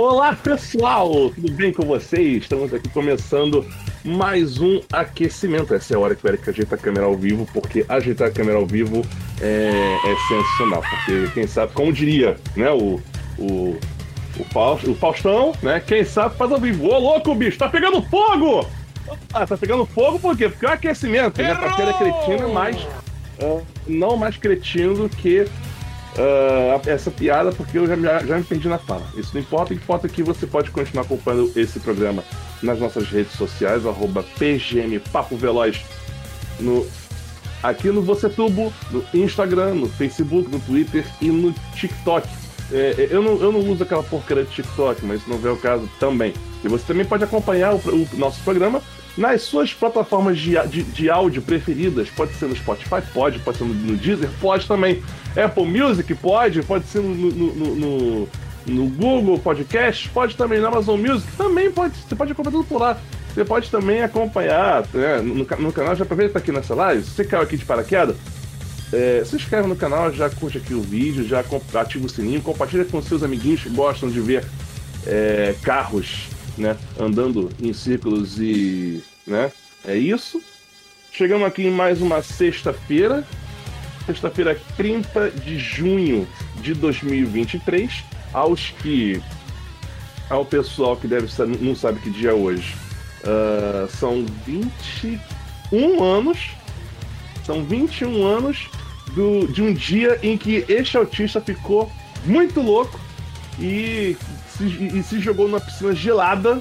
Olá pessoal, tudo bem com vocês? Estamos aqui começando mais um aquecimento. Essa é a hora que o Eric ajeita a câmera ao vivo, porque ajeitar a câmera ao vivo é, é sensacional. Porque quem sabe, como diria né, o, o, o, Faust, o Faustão, né? Quem sabe faz ao vivo. Ô louco, bicho, tá pegando fogo! Ah, tá pegando fogo por quê? Porque é o aquecimento, né? Pra ser cretina, mas uh, não mais cretino que uh, essa piada, porque eu já, já, me perdi na fala. Isso não importa, importa que você pode continuar acompanhando esse programa nas nossas redes sociais, arroba PGM Papo Veloz, no, aqui no Você Tubo, no Instagram, no Facebook, no Twitter e no TikTok. É, é eu, não, eu não uso aquela porcaria de TikTok, mas se não vê o caso também. E você também pode acompanhar o, o nosso programa nas suas plataformas de, de, de, áudio preferidas. Pode ser no Spotify, pode, pode ser no, no Deezer, pode também. Apple Music, pode, pode ser no, no, no, no Google Podcast, pode também na Amazon Music, também pode. Você pode acompanhar tudo por lá. Você pode também acompanhar né, no, no canal, já aproveita aqui nessa live, se você caiu aqui de paraquedas, é, se inscreve no canal, já curte aqui o vídeo, já ativa o sininho, compartilha com seus amiguinhos que gostam de ver é, carros né, andando em círculos e, né, é isso. Chegamos aqui em mais uma sexta-feira, sexta-feira 30 de junho de 2023, aos que ao pessoal que deve não sabe que dia é hoje, uh, são 21 anos, são 21 anos do, de um dia em que este autista ficou muito louco e se, e se jogou numa piscina gelada,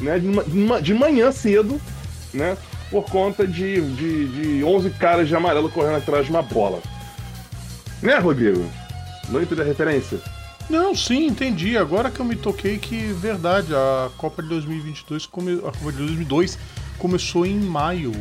né? De, uma, de manhã cedo, né? Por conta de, de, de 11 caras de amarelo correndo atrás de uma bola. Né, Rodrigo? Não entendi a referência? Não, sim, entendi. Agora que eu me toquei que, verdade, a Copa de 2022, come... a Copa de 2002 começou em maio.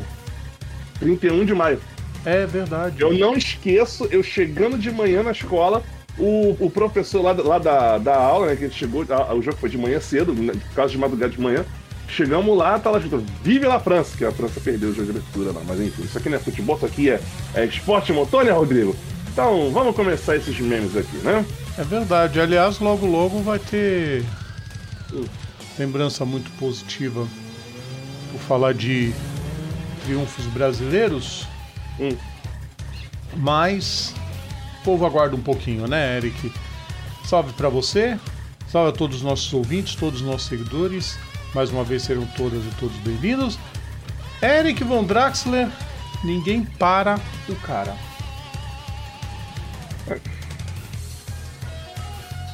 31 de maio. É verdade. Eu não esqueço, eu chegando de manhã na escola, o, o professor lá, lá da, da aula, né, que chegou, a, o jogo foi de manhã cedo, né, caso de madrugada de manhã. Chegamos lá, tá lá escrito Vive la França, que a França perdeu o jogo de abertura lá. Mas enfim, isso aqui não é futebol, isso aqui é, é esporte motor, né, Rodrigo? Então, vamos começar esses memes aqui, né? É verdade. Aliás, logo logo vai ter hum. lembrança muito positiva por falar de triunfos brasileiros. Hum. Mas povo aguarda um pouquinho, né, Eric? Salve para você, salve a todos os nossos ouvintes, todos os nossos seguidores. Mais uma vez serão todas e todos bem-vindos. Eric Von Draxler, ninguém para o cara.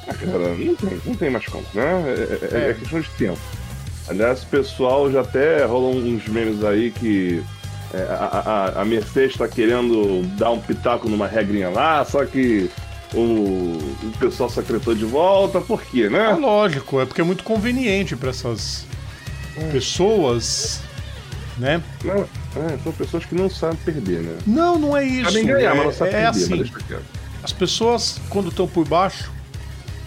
Ah, cara, não tem, não tem mais como, né? É, é, é. é questão de tempo. Aliás, o pessoal já até rolou uns memes aí que é, a, a, a Mercedes está querendo dar um pitaco numa regrinha lá, só que o, o pessoal secretou de volta, por quê, né? É lógico, é porque é muito conveniente para essas é. pessoas, né? Não, é, são pessoas que não sabem perder, né? Não, não é isso. Sabem ganhar, é, mas não sabem é perder, assim, As pessoas, quando estão por baixo,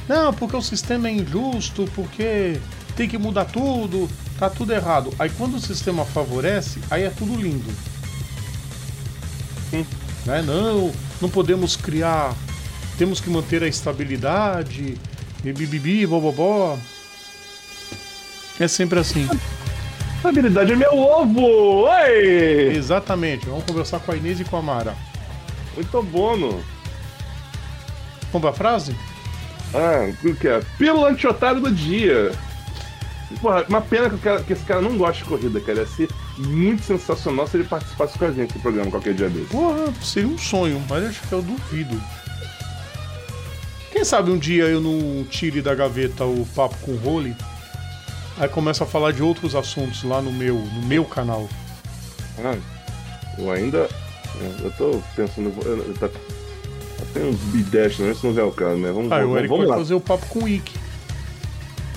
não, porque o sistema é injusto, porque tem que mudar tudo, tá tudo errado. Aí quando o sistema favorece, aí é tudo lindo. Hum. Né? Não, não podemos criar, temos que manter a estabilidade, e bibibi, bobobó. É sempre assim. Estabilidade é meu ovo! Oi! Exatamente, vamos conversar com a Inês e com a Mara. Muito bom, no. Vamos pra frase? Ah, o que é? Pílula antiotário do dia. Porra, uma pena que, cara, que, esse cara não gosta de corrida, cara. Ia ser muito sensacional se ele participasse com a gente do programa qualquer dia desse. Porra, seria um sonho, mas acho que eu duvido. Quem sabe um dia eu não tire da gaveta o papo com o Role, aí começa a falar de outros assuntos lá no meu, no meu canal. Ah, eu ainda. Eu tô pensando. Eu, tá, tem uns bidestes, né? Isso não é o caso, né? Vamos, ah, vamos, o Eric vamos vai lá. fazer o papo com o Ike.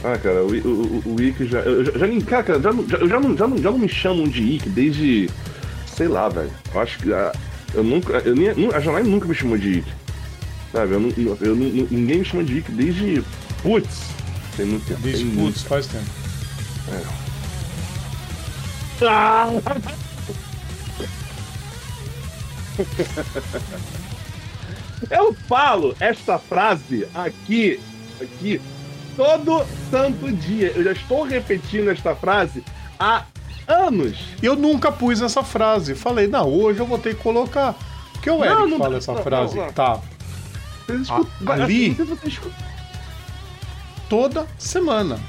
Ah, cara, o, o, o Ick já. Eu já, já, cara, cara, já, já, já, não, já, não, já não me chamam de Ick desde. Sei lá, velho. Eu acho que. A, eu nunca. Eu nem, a Janai nunca me chamou de Ick. Sabe? Eu, eu, eu, ninguém me chama de Ick desde. Putz! Tem muito tempo. Desde putz, faz tempo. É. Ah! Eu falo esta frase aqui, aqui todo santo dia. Eu já estou repetindo esta frase há anos. Eu nunca pus essa frase. Falei, não, hoje eu vou ter que colocar. Porque o Eric não, não, fala essa não, frase. Tá. A, ali. Toda semana.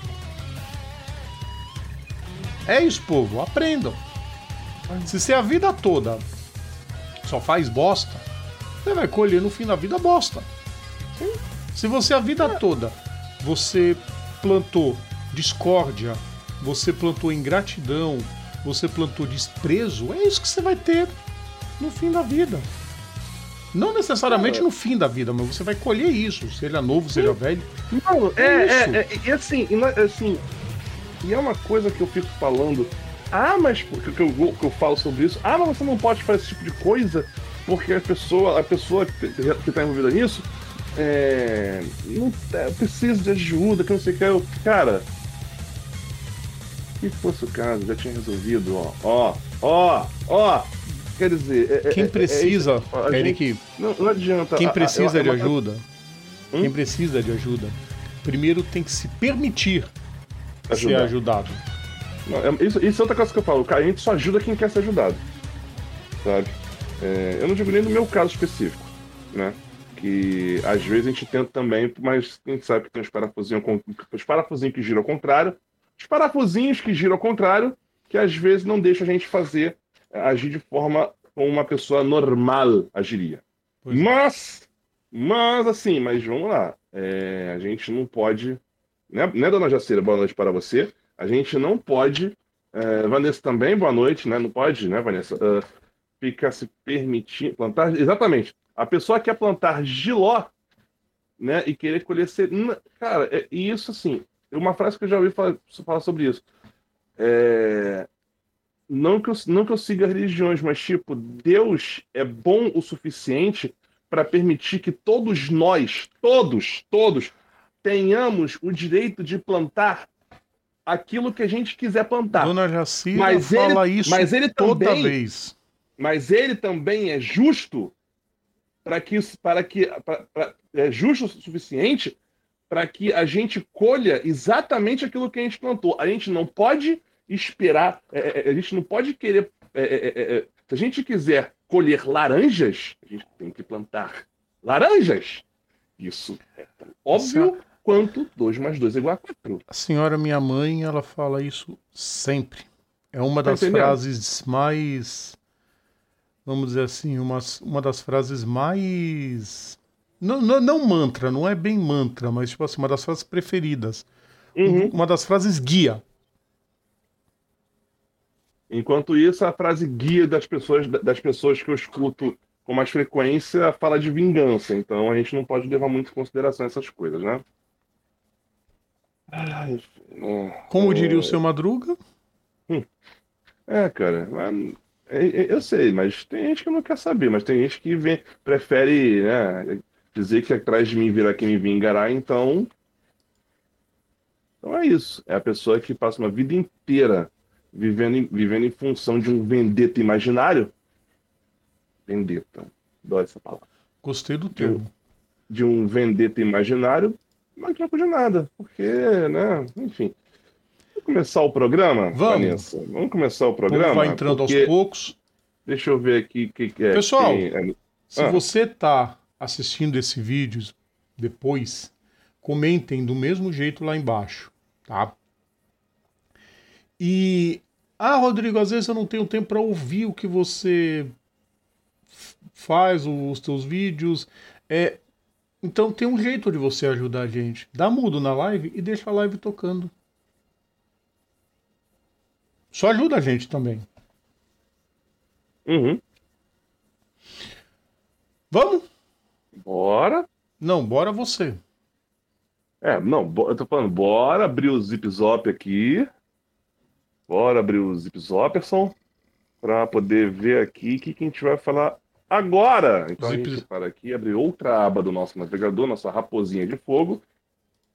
É isso, povo. Aprendam. Se você a vida toda só faz bosta, você vai colher no fim da vida bosta. Se você a vida toda você plantou discórdia, você plantou ingratidão, você plantou desprezo, é isso que você vai ter no fim da vida. Não necessariamente no fim da vida, mas você vai colher isso, seja novo, seja velho. Não, é, é, é, é, assim, assim, e é uma coisa que eu fico falando. Ah, mas porque que eu, que eu falo sobre isso? Ah, mas você não pode fazer esse tipo de coisa porque a pessoa, a pessoa que está envolvida nisso é, não é, preciso de ajuda, que não sei o que. Eu, cara, se fosse o caso, já tinha resolvido, ó, ó, ó, ó. Quer dizer, é, é quem é, precisa, é, Eric, não, não, adianta. Quem precisa de ajuda, hum? quem precisa de ajuda, primeiro tem que se permitir Ajudar. ser ajudado. Não, isso, isso é outra coisa que eu falo, a gente só ajuda quem quer ser ajudado, sabe? eu não digo nem no meu caso específico, né? que às vezes a gente tenta também, mas a gente sabe que tem os parafusinhos, os parafusinhos que giram ao contrário, os parafusinhos que giram ao contrário, que às vezes não deixam a gente fazer, agir de forma como uma pessoa normal agiria. Pois é. mas, mas assim, mas vamos lá, é, a gente não pode, né, né, dona Jaceira, boa noite para você, a gente não pode, é, Vanessa também, boa noite, né, não pode, né, Vanessa, uh, ficar se permitindo, plantar, exatamente, a pessoa quer plantar giló, né, e querer colher ser, cara, é, e isso assim, uma frase que eu já ouvi falar, falar sobre isso. É, não que eu, não que eu siga religiões, mas tipo, Deus é bom o suficiente para permitir que todos nós, todos, todos, tenhamos o direito de plantar aquilo que a gente quiser plantar. Dona Jacira mas fala ele, isso mas ele toda também, vez. Mas ele também é justo para que para que pra, pra, é justo o suficiente para que a gente colha exatamente aquilo que a gente plantou. A gente não pode esperar, é, é, é a gente não pode querer. É, é, se a gente quiser colher laranjas, a gente tem que plantar laranjas. Isso é tão óbvio quanto 2 mais 2 é igual a 4. A senhora, minha mãe, ela fala isso sempre. É uma tá das frases mais vamos dizer assim, uma, uma das frases mais. Não, não, não, mantra, não é bem mantra, mas tipo assim, uma das frases preferidas. Uhum. Uma das frases guia. Enquanto isso, a frase guia das pessoas, das pessoas que eu escuto com mais frequência fala de vingança. Então a gente não pode levar muito em consideração essas coisas, né? Como diria o seu Madruga? Hum. É, cara. É, é, eu sei, mas tem gente que não quer saber, mas tem gente que vem, prefere né, dizer que atrás de mim virá quem me vingará, então. Então é isso. É a pessoa que passa uma vida inteira vivendo em, vivendo em função de um vendetta imaginário. Vendetta. Dói essa palavra. Gostei do termo. De um, de um vendetta imaginário, mas não de nada. Porque, né, enfim. Vamos começar o programa, Vamos. Vanessa? Vamos começar o programa? vai entrando porque... aos poucos. Deixa eu ver aqui o que, que, é. Pessoal, é... se ah. você está assistindo esse vídeo depois, comentem do mesmo jeito lá embaixo, tá? E ah, Rodrigo, às vezes eu não tenho tempo para ouvir o que você faz, os teus vídeos. É, então tem um jeito de você ajudar a gente. Dá mudo na live e deixa a live tocando. Só ajuda a gente também. Uhum. Vamos? Bora. Não, bora você. É, não, eu tô falando, bora abrir o Zip Zop aqui. Bora abrir o Zip Zoperson para poder ver aqui o que, que a gente vai falar agora. Então Zip... a gente para aqui, abrir outra aba do nosso navegador, nossa raposinha de fogo,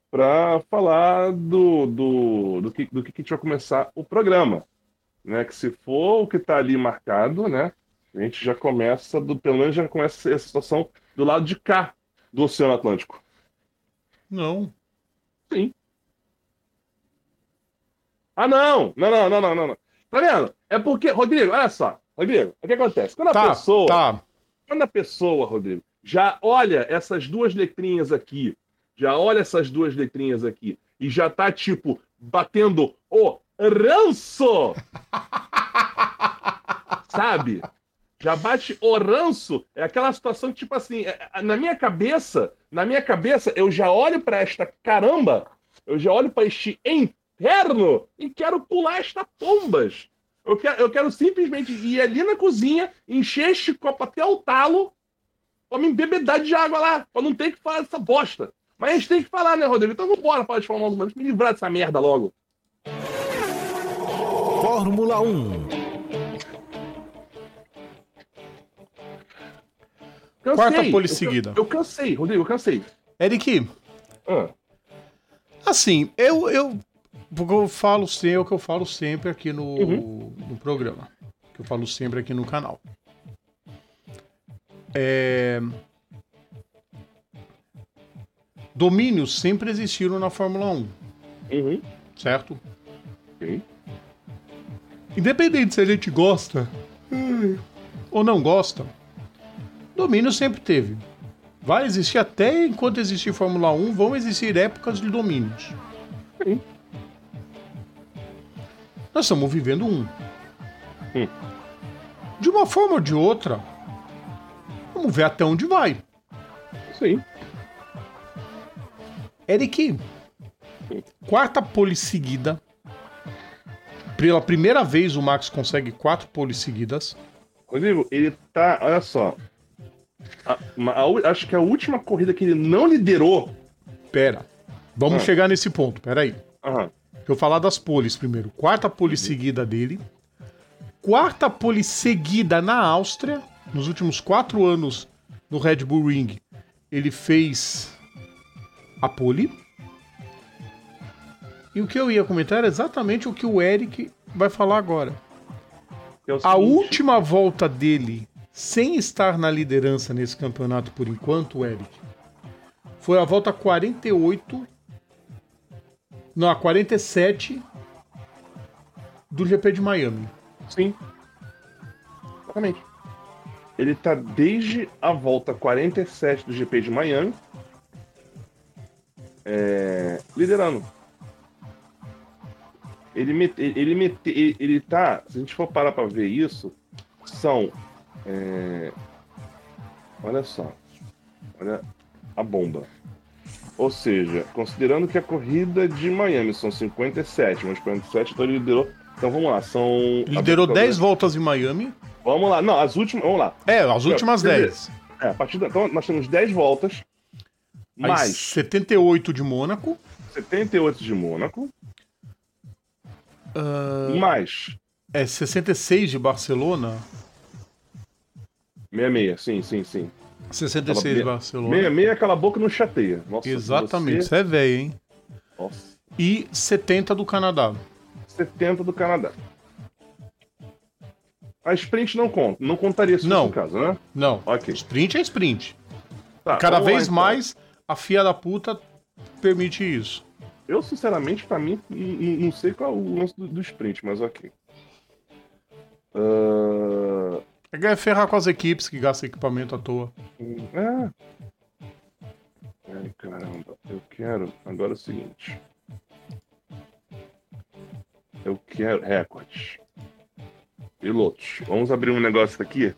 para falar do, do, do, que, do que a gente vai começar o programa. Né? Que se for o que está ali marcado, né? A gente já começa, do, pelo menos já começa essa situação do lado de cá do Oceano Atlântico. Não. Sim. Ah, não! Não, não, não, não, não. Tá vendo? É porque, Rodrigo, olha só. Rodrigo, o que acontece? Quando a Tá, pessoa. tá. Quando a pessoa, Rodrigo, já olha essas duas letrinhas aqui, já olha essas duas letrinhas aqui, e já tá, tipo, batendo o ranço! Sabe? Já bate o ranço. É aquela situação que, tipo assim, é- é- na minha cabeça, na minha cabeça, eu já olho pra esta caramba, eu já olho pra este e quero pular esta pombas. Eu quero, eu quero simplesmente ir ali na cozinha, encher este copo até o talo, pra me embebedar de água lá, pra não ter que falar essa bosta. Mas a gente tem que falar, né, Rodrigo? Então vambora falar de Fórmula 1, vamos me livrar dessa merda logo. Fórmula 1. Cansei. Quarta pole seguida. Eu, eu cansei, Rodrigo, eu cansei. Eric, Ah, assim, eu, eu. Porque eu falo sempre é o que eu falo sempre aqui no, Uhum. no programa. Que eu falo sempre aqui no canal. É... Domínios sempre existiram na Fórmula 1, uhum. certo? Ok. Independente se a gente gosta ou não gosta, domínio sempre teve. Vai existir até enquanto existir Fórmula 1, vão existir épocas de domínios. Sim. Nós estamos vivendo um. Hum. De uma forma ou de outra, vamos ver até onde vai. Sim. Eric, quarta pole seguida. Pela primeira vez o Max consegue quatro poles seguidas. Rodrigo, ele tá. Olha só. A- a u- acho que a última corrida que ele não liderou. Pera, vamos Ah. chegar nesse ponto, peraí. Aham. Eu falar das poles primeiro. Quarta pole seguida dele. Quarta pole seguida na Áustria. Nos últimos quatro anos no Red Bull Ring, ele fez a pole. E o que eu ia comentar era exatamente o que o Eric vai falar agora. é A seguinte, última volta dele, sem estar na liderança nesse campeonato por enquanto, Eric, foi a volta 48. Não, a 47 do GP de Miami. Sim. Exatamente. Ele tá desde a volta 47 do GP de Miami. é, liderando. Ele, mete, ele, mete, ele, ele tá. Se a gente for parar pra ver isso, são. é, olha só. Olha a bomba. Ou seja, considerando que a corrida de Miami são 57, mas 47, então ele liderou. Então vamos lá, são. Liderou 10 voltas em Miami. Vamos lá, não, as últimas. Vamos lá. É, as últimas Quer dizer, 10. É, a partir da, então nós temos 10 voltas, Aí mais 78 de Mônaco. 78 de Mônaco, ah, mais é 66 de Barcelona. 66, sim, sim, sim. 66 de Aquela- Barcelona. 66 aquela boca não chateia. Nossa, Exatamente, você- isso é velho, hein? Nossa, E 70 do Canadá. 70 do Canadá. A sprint não conta, não contaria se Não. caso, né? Não, Ok. sprint é sprint. Tá, Cada vamos lá, vez então. mais a fia da puta permite isso. Eu, sinceramente, pra mim, não sei qual é o lance do, do sprint, mas ok. Ah, É ferrar com as equipes que gastam equipamento à toa. É. Ai, caramba. Eu quero. Agora é o seguinte. Eu quero. Recordes. Pilotos. Vamos abrir um negócio aqui.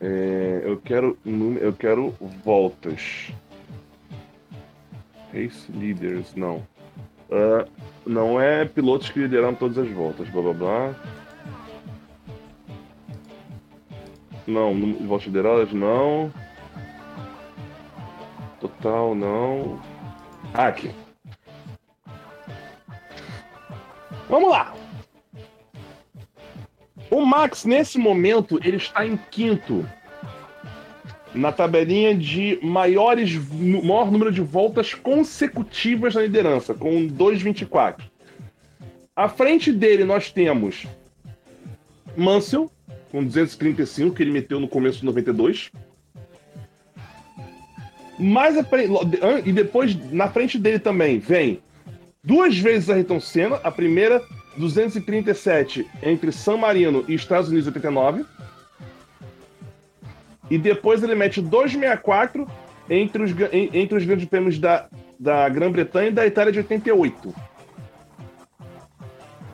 É, eu quero. Eu quero voltas. Race Leaders, não. Ah, não é pilotos que lideraram todas as voltas, blá blá blá. Não, voltas lideradas, não. Total, não. Aqui. Vamos lá. O Max, nesse momento, ele está em quinto na tabelinha de maiores, maior número de voltas consecutivas na liderança, com 2,24. À frente dele nós temos Mansell, com 235, que ele meteu no começo de 92. Mais e depois, na frente dele também, vem duas vezes a Ayrton Senna. A primeira, 237, entre San Marino e Estados Unidos 89. E depois ele mete 264 entre os, entre os grandes prêmios da, da Grã-Bretanha e da Itália de 88.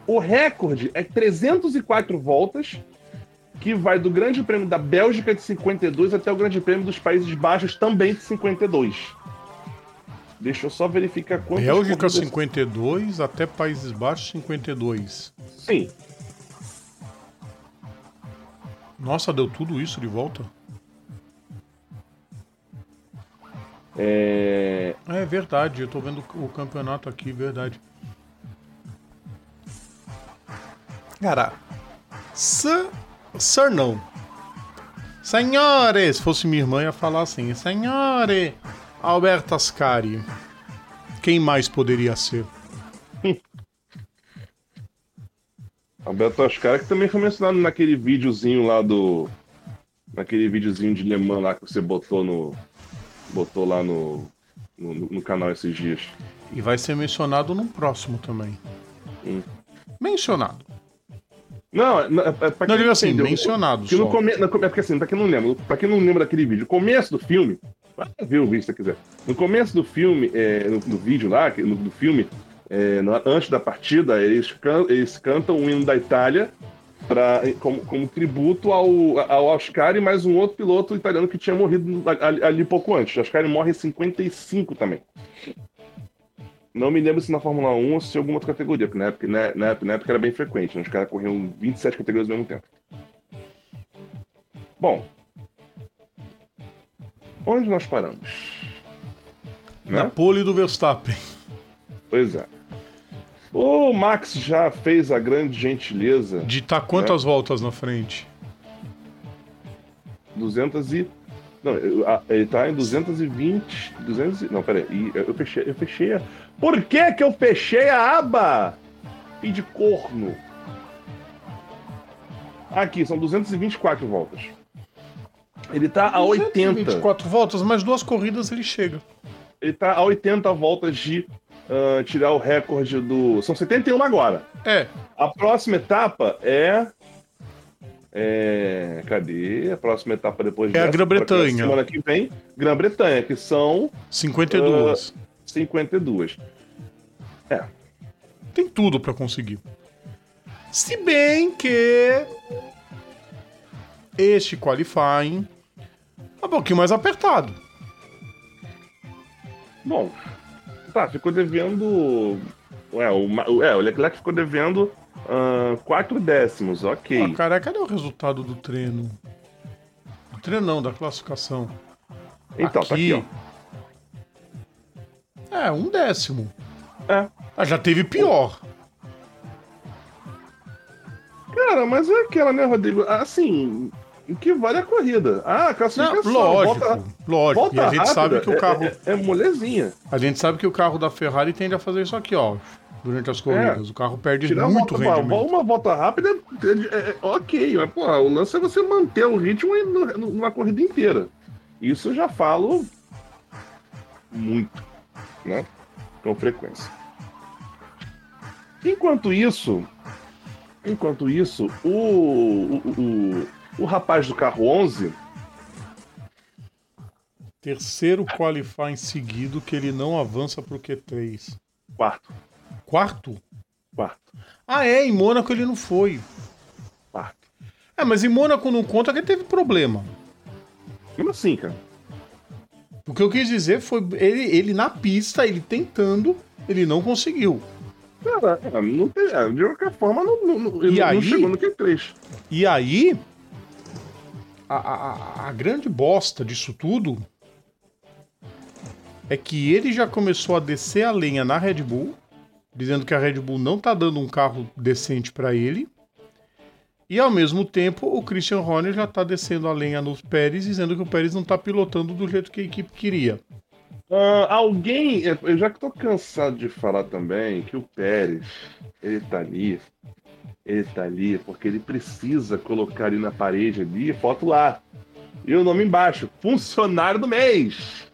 O recorde é 304 voltas, que vai do Grande Prêmio da Bélgica de 52 até o Grande Prêmio dos Países Baixos também de 52. Deixa eu só verificar quantas Bélgica corridas- 52 até Países Baixos 52. Sim. Nossa, deu tudo isso de volta? É... É verdade, eu tô vendo o campeonato aqui, verdade. Cara, Sir, sir não. Senhores, se fosse minha irmã ia falar assim, Senhore, Alberto Ascari. Quem mais poderia ser? Alberto Oscar, que também foi mencionado naquele videozinho lá do. Naquele videozinho de Le Mans lá que você botou no. Botou lá no. No, no canal esses dias. E vai ser mencionado no próximo também. Hum. Mencionado. Não, é, é, é pra Não, quem digo assim, entendeu, mencionado Que no só. come... na- É porque assim, pra quem não lembra, pra quem não lembra daquele vídeo, o começo do filme, vai ver o vídeo se você quiser. No começo do filme, é, no, no vídeo lá, no, do filme, é, antes da partida, eles, can- eles cantam o hino da Itália pra, como, como tributo ao, ao Oscar e mais um outro piloto italiano que tinha morrido ali, ali pouco antes. O Oscar morre em 55 também. Não me lembro se na Fórmula 1 ou se em alguma outra categoria, porque na época, na, na época, na época era bem frequente, né? os caras corriam 27 categorias ao mesmo tempo. Bom, onde nós paramos? Na Né? pole do Verstappen. Pois é. O Max já fez a grande gentileza De tá quantas voltas na frente? 200 e. Não, ele tá em 220. 200 e... Não, peraí. Eu fechei, eu fechei a. Por que que eu fechei a aba? E de corno. Aqui, são 224 voltas. Ele tá a 80. 24 voltas, mais duas corridas ele chega. Ele tá a 80 voltas de ah, tirar o recorde do. São 71 agora. É, A próxima etapa é. É. Cadê? A próxima etapa depois É a dessa, Grã-Bretanha. pra Semana que vem, Grã-Bretanha, que são 52. 52. Tem tudo pra conseguir. Se bem que este qualifying é um pouquinho mais apertado. Bom, tá, ficou devendo. Ué, o, é, o Leclerc ficou devendo 4 décimos, ok. Ah, cara, cadê o resultado do treino? Do treino não, da classificação. então, tá aqui, ó. É, um décimo. É. Ah, já teve pior. Cara, mas é aquela, né, Rodrigo? Assim, o que vale a corrida? Ah, a Não, classificação. lógico, volta, lógico. volta e a gente rápida, sabe que o é- carro, É, é molezinha. a gente sabe que o carro da Ferrari tende a fazer isso aqui, ó, durante as corridas. O carro perde Tirar muito uma, uma, rendimento. uma volta rápida é, é- é ok, mas pô, o lance é você manter o ritmo numa corrida inteira. Isso eu já falo muito, né? Com frequência. Enquanto isso, enquanto isso, o, o, o, o rapaz do carro 11, Terceiro qualifying seguido que ele não avança pro Q3. quarto, Quarto? quarto, Ah, é, em Mônaco ele não foi. quarto. É, mas em Mônaco não conta que ele teve problema. Como assim, cara? O que eu quis dizer foi ele, ele na pista, ele tentando, ele não conseguiu. Cara, é, não é, de qualquer forma, não, não, E não aí? chegou no Q3. E aí, a, a- grande bosta disso tudo é que ele já começou a descer a lenha na Red Bull, dizendo que a Red Bull não tá dando um carro decente para ele. E ao mesmo tempo, o Christian Horner já tá descendo a lenha no Pérez, dizendo que o Pérez não tá pilotando do jeito que a equipe queria. Ah, alguém, já que tô cansado de falar também que o Pérez, ele tá ali, ele tá ali porque ele precisa colocar ali na parede ali, foto lá. E o nome embaixo, funcionário do mês.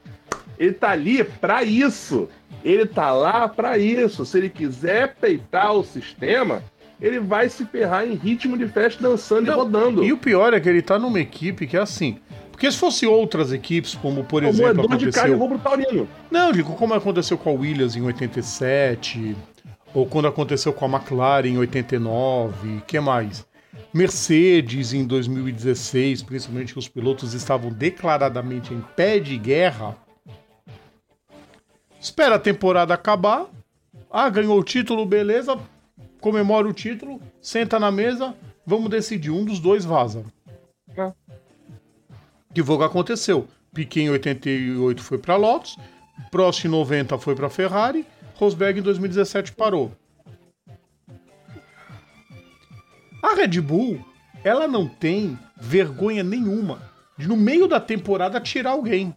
Ele tá ali para isso. Ele tá lá para isso. Se ele quiser peitar o sistema, ele vai se ferrar em ritmo de festa dançando Não, e rodando. E o pior é que ele tá numa equipe que é assim. Porque se fosse outras equipes, como por o exemplo. aconteceu... de carne pro Taurino. Não, digo, como aconteceu com a Williams em 87, ou quando aconteceu com a McLaren em 89, que mais? Mercedes em 2016, principalmente que os pilotos estavam declaradamente em pé de guerra. Espera a temporada acabar. Ah, ganhou o título, beleza. Comemora o título, senta na mesa, vamos decidir. Um dos dois vaza. É que foi o que aconteceu. Piquet em 88 foi para Lotus, Prost em 90 foi para Ferrari, Rosberg em 2017 parou. A Red Bull, ela não tem vergonha nenhuma de no meio da temporada tirar alguém.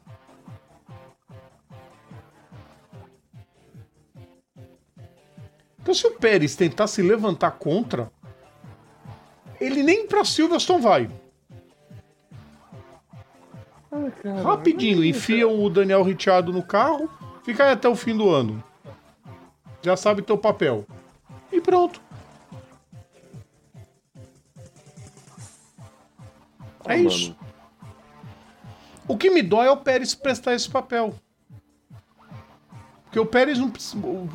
Então se o Pérez tentar se levantar contra, ele nem para Silverstone vai. Ai, Rapidinho, enfiam o Daniel Ricciardo no carro, fica aí até o fim do ano. Já sabe teu papel. E pronto. é isso. O que me dói é o Pérez prestar esse papel. Porque o Pérez não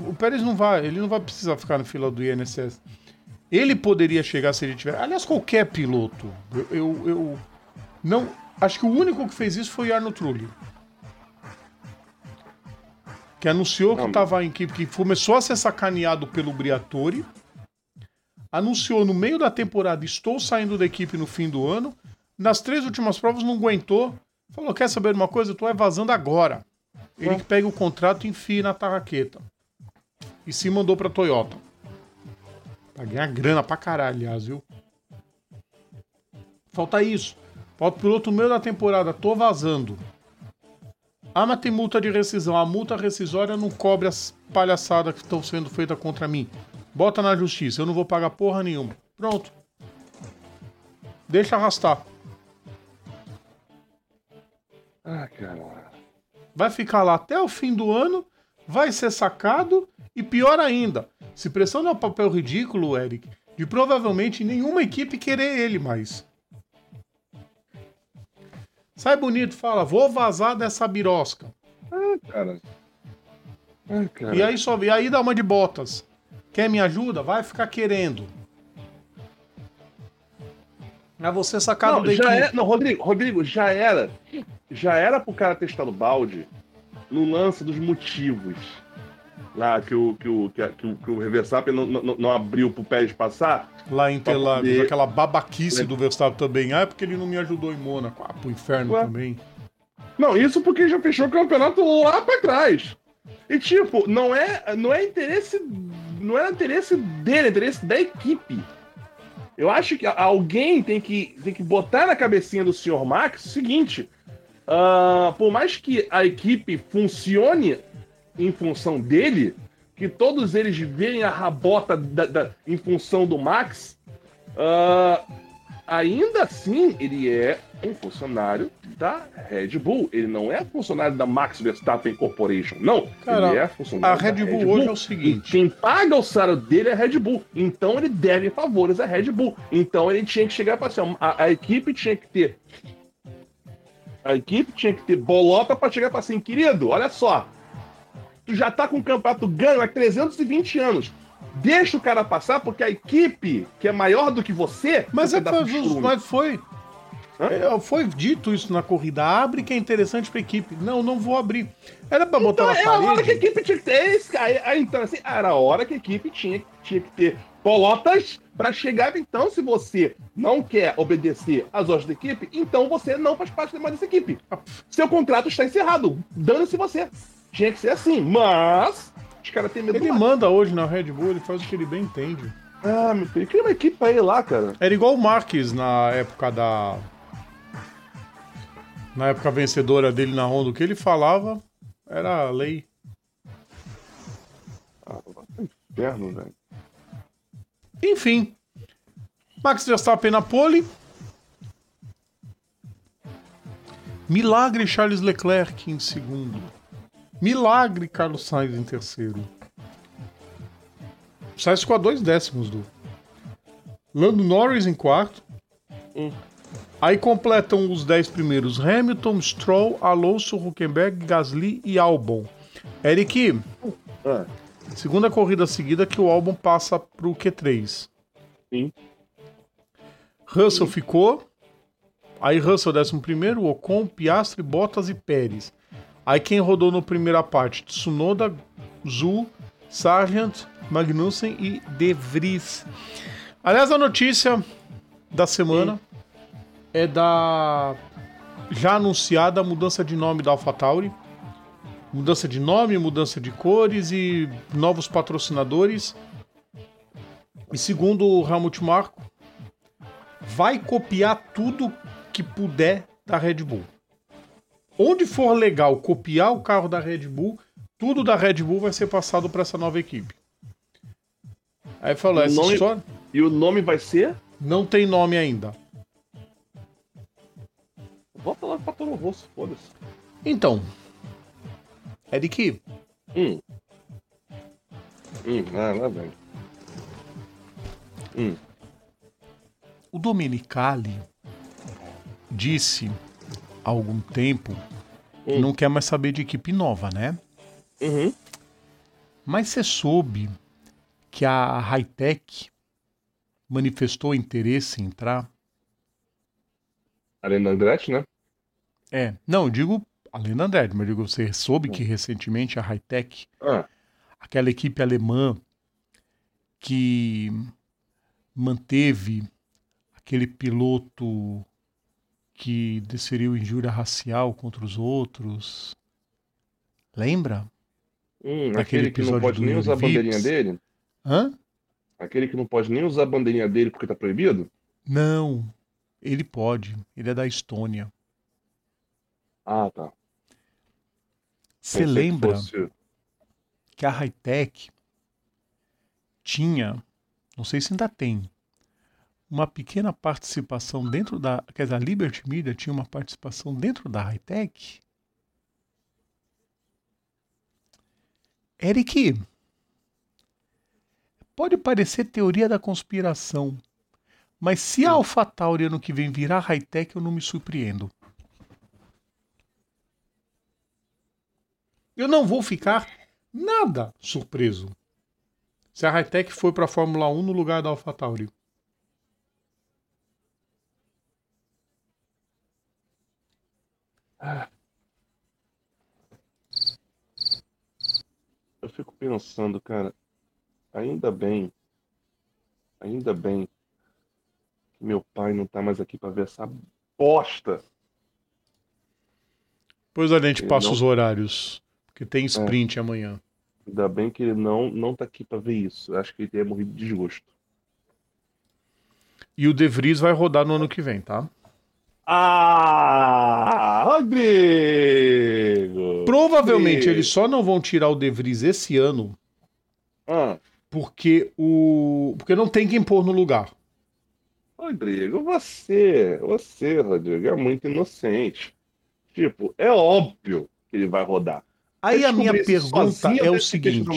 o Pérez não vai, ele não vai precisar ficar na fila do INSS. Ele poderia chegar se ele tiver. Aliás, qualquer piloto. Eu, eu, eu não Acho que o único que fez isso foi o Arno Trulli. Que anunciou que estava em equipe, que começou a ser sacaneado pelo Briatore. Anunciou no meio da temporada: estou saindo da equipe no fim do ano. Nas três últimas provas não aguentou. Falou: quer saber de uma coisa? Tu é vazando agora. Ele que pega o contrato e enfia na tarraqueta. E se mandou pra Toyota. Pra ganhar grana pra caralho, aliás, viu? Falta isso. Falta o piloto no meio da temporada, tô vazando. Ah, mas tem multa de rescisão. A multa rescisória não cobre as palhaçadas que estão sendo feitas contra mim. Bota na justiça, eu não vou pagar porra nenhuma. Pronto. Deixa arrastar. Ah, cara. Vai ficar lá até o fim do ano, vai ser sacado e pior ainda, se pressiona o papel ridículo, Eric, de provavelmente nenhuma equipe querer ele mais. Sai bonito, fala, vou vazar dessa birosca. Ah, cara. Ah, cara. E aí só e aí dá uma de botas. Quer me ajuda? Vai ficar querendo. É você sacado não, já é, Não, Rodrigo, Rodrigo, já era. Já era pro cara testar no balde no lance dos motivos. Lá que o, que o, que, que o, que o Verstappen não, não, não abriu pro Pérez passar lá em Interlagos, poder... aquela babaquice do Verstappen também. Ah, é porque ele não me ajudou em Mônaco. Ah, pro inferno Ué? também. Não, isso porque já fechou o campeonato lá pra trás. E tipo, não é, não é interesse. Não é interesse dele, é interesse da equipe. Eu acho que alguém tem que, tem que botar na cabecinha do Sr. Max o seguinte: uh, por mais que a equipe funcione em função dele, que todos eles verem a rabota da, da, em função do Max, uh, ainda assim ele é um funcionário da Red Bull. Ele não é funcionário da Max Verstappen Corporation. Não, Cara, ele é funcionário. A Red, Bull, Red Bull hoje é o seguinte: quem paga o salário dele é a Red Bull. Então ele deve favores à Red Bull. Então ele tinha que chegar e falar assim: a, a equipe tinha que ter. A equipe tinha que ter bolota para chegar e falar assim, querido, olha só, tu já tá com o campeonato ganho há 320 anos. Deixa o cara passar, porque a equipe que é maior do que você. Mas, é, foi, mas foi. É, foi dito isso na corrida. Abre que é interessante pra equipe. Não, não vou abrir. Era pra botar então, na parede. Era a hora que a equipe tinha que ter. Então, assim, era a hora que a equipe tinha, tinha que ter polotas para chegar. Então, se você não quer obedecer às ordens da equipe, então você não faz parte mais dessa equipe. Seu contrato está encerrado. Dane-se você. Tinha que ser assim, mas os caras têm medo Ele manda hoje na Red Bull, ele faz o que ele bem entende. Ah, meu filho, cria uma equipe pra ele lá, cara. Era igual o Marques na época da. Na época vencedora dele na Honda, o que ele falava era lei. Ah, inferno, velho. Enfim. Max Verstappen na pole. Milagre Charles Leclerc em segundo. Milagre Carlos Sainz em terceiro. Sainz ficou a dois décimos do. Lando Norris em quarto. Hum. Aí completam os dez primeiros Hamilton, Stroll, Alonso, Huckenberg, Gasly e Albon. Eric, Ah, segunda corrida seguida que o Albon passa pro Q3. sim. Russell ficou. Aí Russell décimo primeiro, Ocon, Piastri, Bottas e Pérez. Aí quem rodou na primeira parte? Tsunoda, Zul, Sargent, Magnussen e De Vries. Aliás, a notícia da semana é da já anunciada mudança de nome da AlphaTauri. Mudança de nome, mudança de cores e novos patrocinadores. E segundo o Helmut Marko, vai copiar tudo que puder da Red Bull. Onde for legal copiar o carro da Red Bull, tudo da Red Bull vai ser passado para essa nova equipe. Aí falou, essa Nome- história E o nome vai ser? não tem nome ainda. Bota lá pra Toro Rosso, foda-se. Então, Eric, Hum. Hum, ah, lá vem. Hum. o Domenicali disse há algum tempo que Hum. não quer mais saber de equipe nova, né? Uhum. Mas você soube que a Hightech manifestou interesse em entrar? Além da Andretti, né? É, não, eu digo além da Andretti, mas eu digo, você soube que recentemente a Hightech, Ah, aquela equipe alemã que manteve aquele piloto que desferiu injúria racial contra os outros. Lembra? hum, aquele que não pode nem usar a bandeirinha dele? Hã? Aquele que não pode nem usar a bandeirinha dele porque tá proibido? Não. Ele pode. Ele é da Estônia. Ah, tá. Você Pensei que lembra fosse- que a Hightech tinha, não sei se ainda tem, uma pequena participação dentro da. Quer dizer, a Liberty Media tinha uma participação dentro da Hightech? Eric, pode parecer teoria da conspiração, mas se a AlphaTauri ano que vem virar Hightech, eu não me surpreendo. Eu não vou ficar nada surpreso se a Hightech foi para a Fórmula 1 no lugar da AlphaTauri. Eu fico pensando, cara, ainda bem, ainda bem que meu pai não tá mais aqui pra ver essa bosta. Pois a gente Ele passa não- os horários, porque tem sprint amanhã. Ainda bem que ele não, não tá aqui pra ver isso. Eu acho que ele teria morrido de desgosto. E o De Vries vai rodar no ano que vem, tá? Ah, Rodrigo! Provavelmente Sim. eles só não vão tirar o De Vries esse ano Ah, porque o porque não tem quem pôr no lugar. Rodrigo, você, você, Rodrigo, é muito inocente. Tipo, é óbvio que ele vai rodar. Aí Eu a minha pergunta é o seguinte.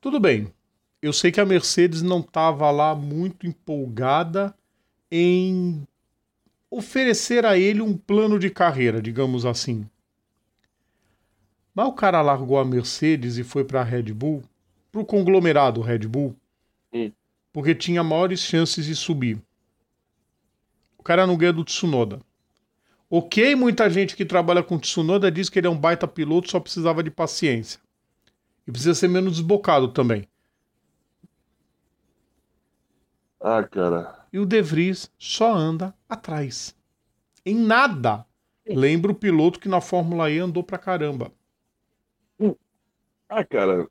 Tudo bem. Eu sei que a Mercedes não estava lá muito empolgada em oferecer a ele um plano de carreira, digamos assim. Mas o cara largou a Mercedes e foi para a Red Bull, para o conglomerado Red Bull, Hum. porque tinha maiores chances de subir. O cara não ganha do Tsunoda. Ok, muita gente que trabalha com Tsunoda diz que ele é um baita piloto, só precisava de paciência. E precisa ser menos desbocado também. Ah, cara. E o De Vries só anda atrás. Em nada. Lembra o piloto que na Fórmula E andou pra caramba. Ah, cara.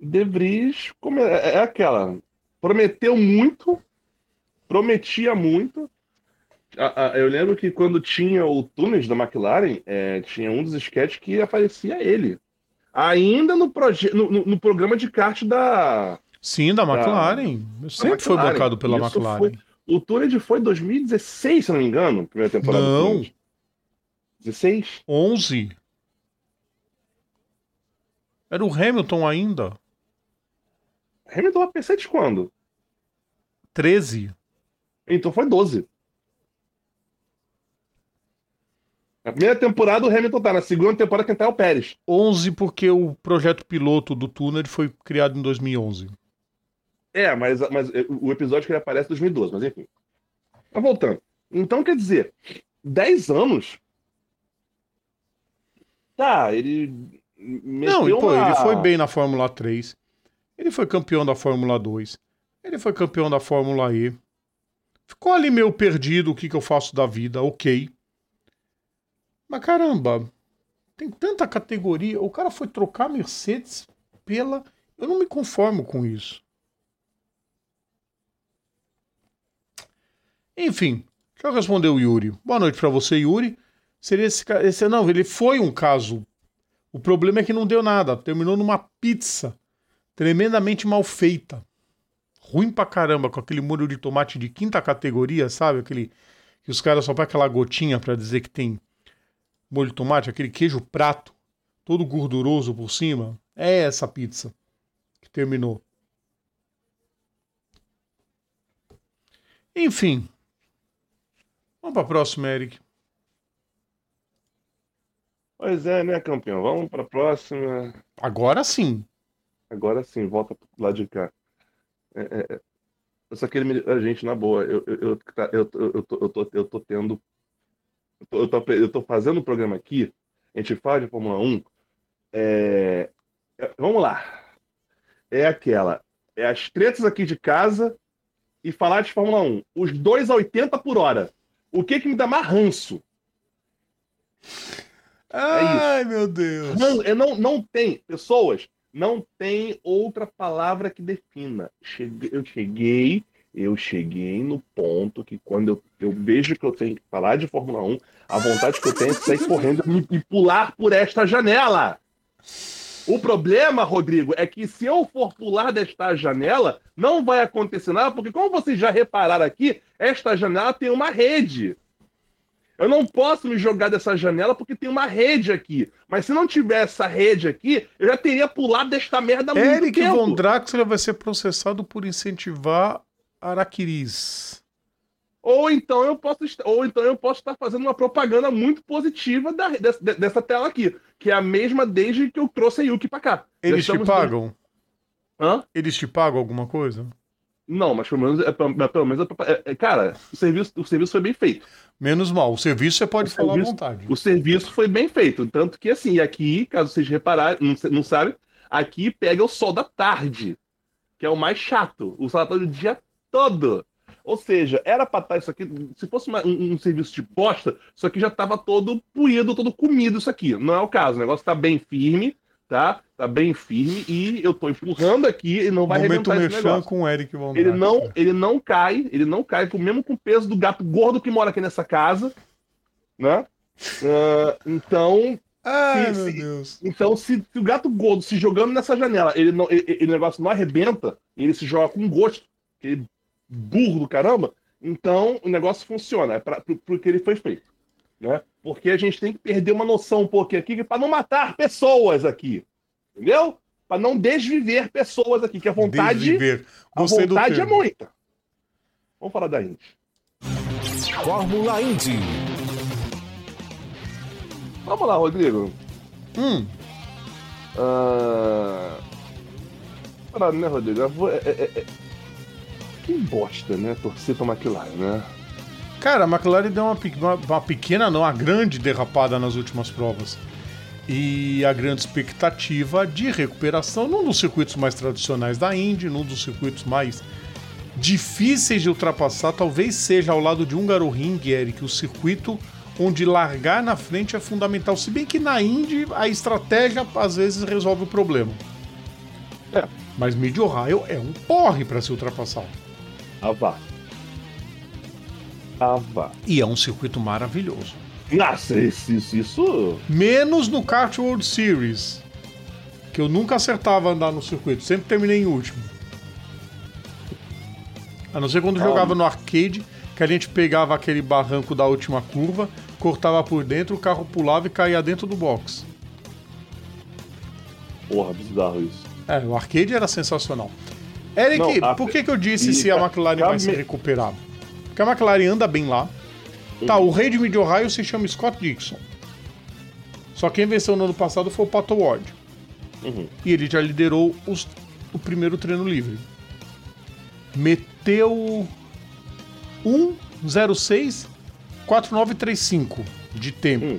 De Vries é, é aquela. Prometeu muito, prometia muito. Eu lembro que quando tinha o túnel da McLaren, é, tinha um dos sketches que aparecia ele. Ainda no, no- no programa de kart da. Sim, da McLaren. Sempre foi McLaren. bancado pela Isso McLaren. foi- O túnel foi em 2016, se não me engano, primeira temporada. Não. Túnel. 16? 11. Era o Hamilton ainda. Hamilton vai P7 quando? 13. Então foi 12. Na primeira temporada o Hamilton tá, na segunda temporada quem tá é o Pérez. 11 porque o projeto piloto do túnel foi criado em 2011. É, mas, mas o episódio que ele aparece é 2012, mas enfim. Mas voltando. Então, quer dizer, 10 anos. Tá, ele. Não, pô, uma... ele foi bem na Fórmula 3. Ele foi campeão da Fórmula 2. Ele foi campeão da Fórmula E. Ficou ali meio perdido o que, que eu faço da vida, ok. Mas caramba, tem tanta categoria. O cara foi trocar Mercedes pela. Eu não me conformo com isso. Enfim, deixa eu responder o Yuri. Boa noite para você, Yuri. Seria esse, esse. Não, ele foi um caso. O problema é que não deu nada. Terminou numa pizza tremendamente mal feita. Ruim pra caramba, com aquele molho de tomate de quinta categoria, sabe? Aquele que os caras só põem aquela gotinha para dizer que tem molho de tomate, aquele queijo prato, todo gorduroso por cima. É essa pizza que terminou. Enfim. Vamos para a próxima, Eric. Pois é, né, campeão? Vamos para a próxima. Agora sim. Agora sim, volta pro lado de cá. É, é, é. eu só queria me... A gente, na boa, eu, eu, eu, tá, eu, eu, tô, eu, tô, eu tô tendo. Eu tô, eu tô fazendo um programa aqui, a gente fala de Fórmula 1. É, é... Vamos lá. É aquela. É as tretas aqui de casa e falar de Fórmula 1. Os dois a 80 por hora. O que que me dá mais ranço? Ai, é meu Deus. Não, não, não tem pessoas não tem outra palavra que defina. Eu cheguei, eu cheguei no ponto que quando eu, eu vejo que eu tenho que falar de Fórmula 1, a vontade que eu tenho é de sair correndo e pular por esta janela. O problema, Rodrigo, é que se eu for pular desta janela, não vai acontecer nada, porque como vocês já repararam aqui, esta janela tem uma rede. Eu não posso me jogar dessa janela porque tem uma rede aqui. Mas se não tiver essa rede aqui, eu já teria pulado desta merda há muito Eric tempo. Von Draxler vai ser processado por incentivar araquiris. Ou então eu posso, ou então eu posso estar fazendo uma propaganda muito positiva da, dessa, dessa tela aqui, que é a mesma desde que eu trouxe a Yuki pra cá. Eles te pagam? Hã? Eles te pagam alguma coisa? Não, mas pelo menos, é, pelo menos é, é, cara, o serviço, o serviço foi bem feito. Menos mal. O serviço você pode o falar serviço, à vontade. O serviço foi bem feito. Tanto que, assim, aqui, caso vocês repararem, não, não sabe, aqui pega o sol da tarde, que é o mais chato. O sol da tarde o dia todo. Ou seja, era pra estar isso aqui. Se fosse uma, um, um, serviço de posta, isso aqui já estava todo puído, todo comido, isso aqui. Não é o caso. O negócio está bem firme, tá? Tá bem firme e eu tô empurrando aqui e não vai Momento arrebentar esse negócio. com o Eric Von ele não, ele não cai, ele não cai, mesmo com o peso do gato gordo que mora aqui nessa casa, né? Uh, então, Ai, se, Deus. Então, se, se, o gato gordo se jogando nessa janela, ele não, ele, ele, o negócio não arrebenta, ele se joga com gosto, aquele burro do caramba, então o negócio funciona, é para pro que ele foi feito. Né? Porque a gente tem que perder uma noção um pouquinho aqui para não matar pessoas aqui. Entendeu? Para não desviver pessoas aqui, que a vontade, desviver. a vontade é muita. Vamos falar da Indy. Fórmula Indy. Vamos lá, Rodrigo. Hum. Uh... Parado, né, Rodrigo? É, é, é... Que bosta, né? Torcer pra McLaren, né? Cara, a McLaren deu uma, uma, uma pequena, não, uma grande derrapada nas últimas provas e a grande expectativa de recuperação num dos circuitos mais tradicionais da Indy, num dos circuitos mais difíceis de ultrapassar, talvez seja ao lado de Húngaro Ring, Eric, o circuito onde largar na frente é fundamental, se bem que na Indy a estratégia às vezes resolve o problema. É. Mas Mid Ohio é um porre para se ultrapassar. Vá. Ah, vá. E é um circuito maravilhoso. Nossa, isso, isso, isso. Menos no Kart World Series. Que eu nunca acertava andar no circuito, sempre terminei em último. A não ser quando ah. jogava no arcade, que a gente pegava aquele barranco da última curva, cortava por dentro, o carro pulava e caía dentro do box. Porra, bizarro isso. É, o arcade era sensacional. Eric, Não, a- por que, que eu disse e se a McLaren vai se recuperar? Porque a McLaren anda bem lá. Tá, o rei de Mid-Ohio se chama Scott Dixon. Só quem venceu no ano passado foi o Pato Ward. Uhum. E ele já liderou os- o primeiro treino livre. Meteu 1,06 4935 de tempo. Hum.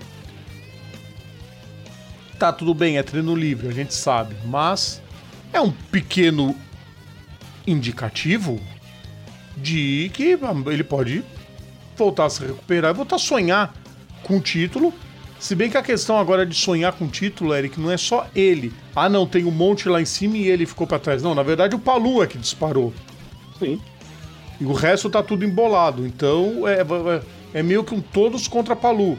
Tá, tudo bem, é treino livre, a gente sabe. Mas é um pequeno indicativo de que ele pode voltar a se recuperar e voltar a sonhar com o título. Se bem que a questão agora de sonhar com o título, Eric, não é só ele. Ah, não, tem um monte lá em cima e ele ficou pra trás. Não, na verdade o Palu é que disparou. Sim. E o resto tá tudo embolado. Então é, é, é meio que um todos contra Palu.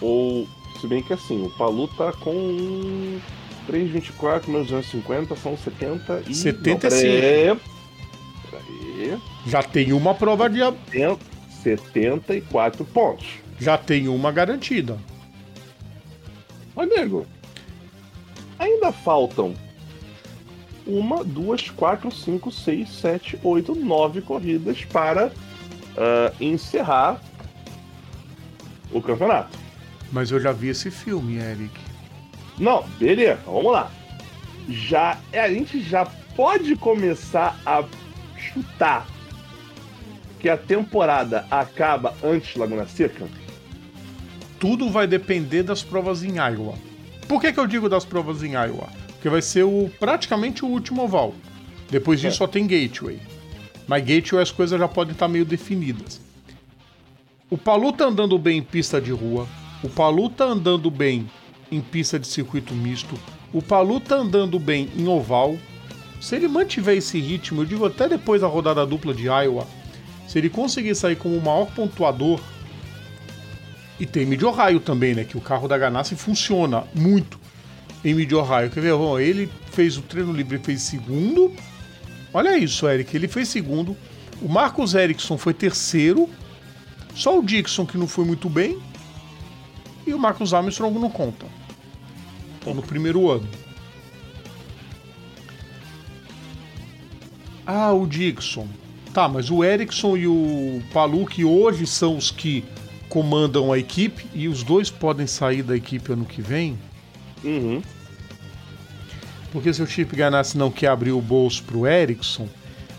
Ou, se bem que assim, o Palu tá com 3,24 menos 250 são 70 e... 75. Não, peraí. Já tem uma prova de. 74 pontos. Já tem uma garantida. Mas, nego, ainda faltam uma, duas, quatro, cinco, seis, sete, oito, nove corridas para ah, encerrar o campeonato. Mas eu já vi esse filme, Eric. Não, beleza, vamos lá. Já, a gente já pode começar a chutar que a temporada acaba antes de Laguna Seca? Tudo vai depender das provas em Iowa. Por que, que eu digo das provas em Iowa? Porque vai ser o, praticamente o último oval. Depois disso É. só tem Gateway. Mas Gateway as coisas já podem estar meio definidas. O Palu tá andando bem em pista de rua. O Palu tá andando bem em pista de circuito misto. O Palu tá andando bem em oval. Se ele mantiver esse ritmo, eu digo até depois da rodada dupla de Iowa, se ele conseguir sair como o maior pontuador, e tem Mid Ohio também, né? Que o carro da Ganassi funciona muito em Mid Ohio. Quer ver? Bom, ele fez o treino livre, fez segundo. Olha isso, Eric. Ele fez segundo. O Marcos Ericsson foi terceiro. Só o Dixon que não foi muito bem. E o Marcos Armstrong não conta. No primeiro ano. Ah, o Dixon. Tá, mas o Ericsson e o Palu, que hoje são os que comandam a equipe, e os dois podem sair da equipe ano que vem, Uhum. porque se o Chip Ganassi não quer abrir o bolso pro Ericsson,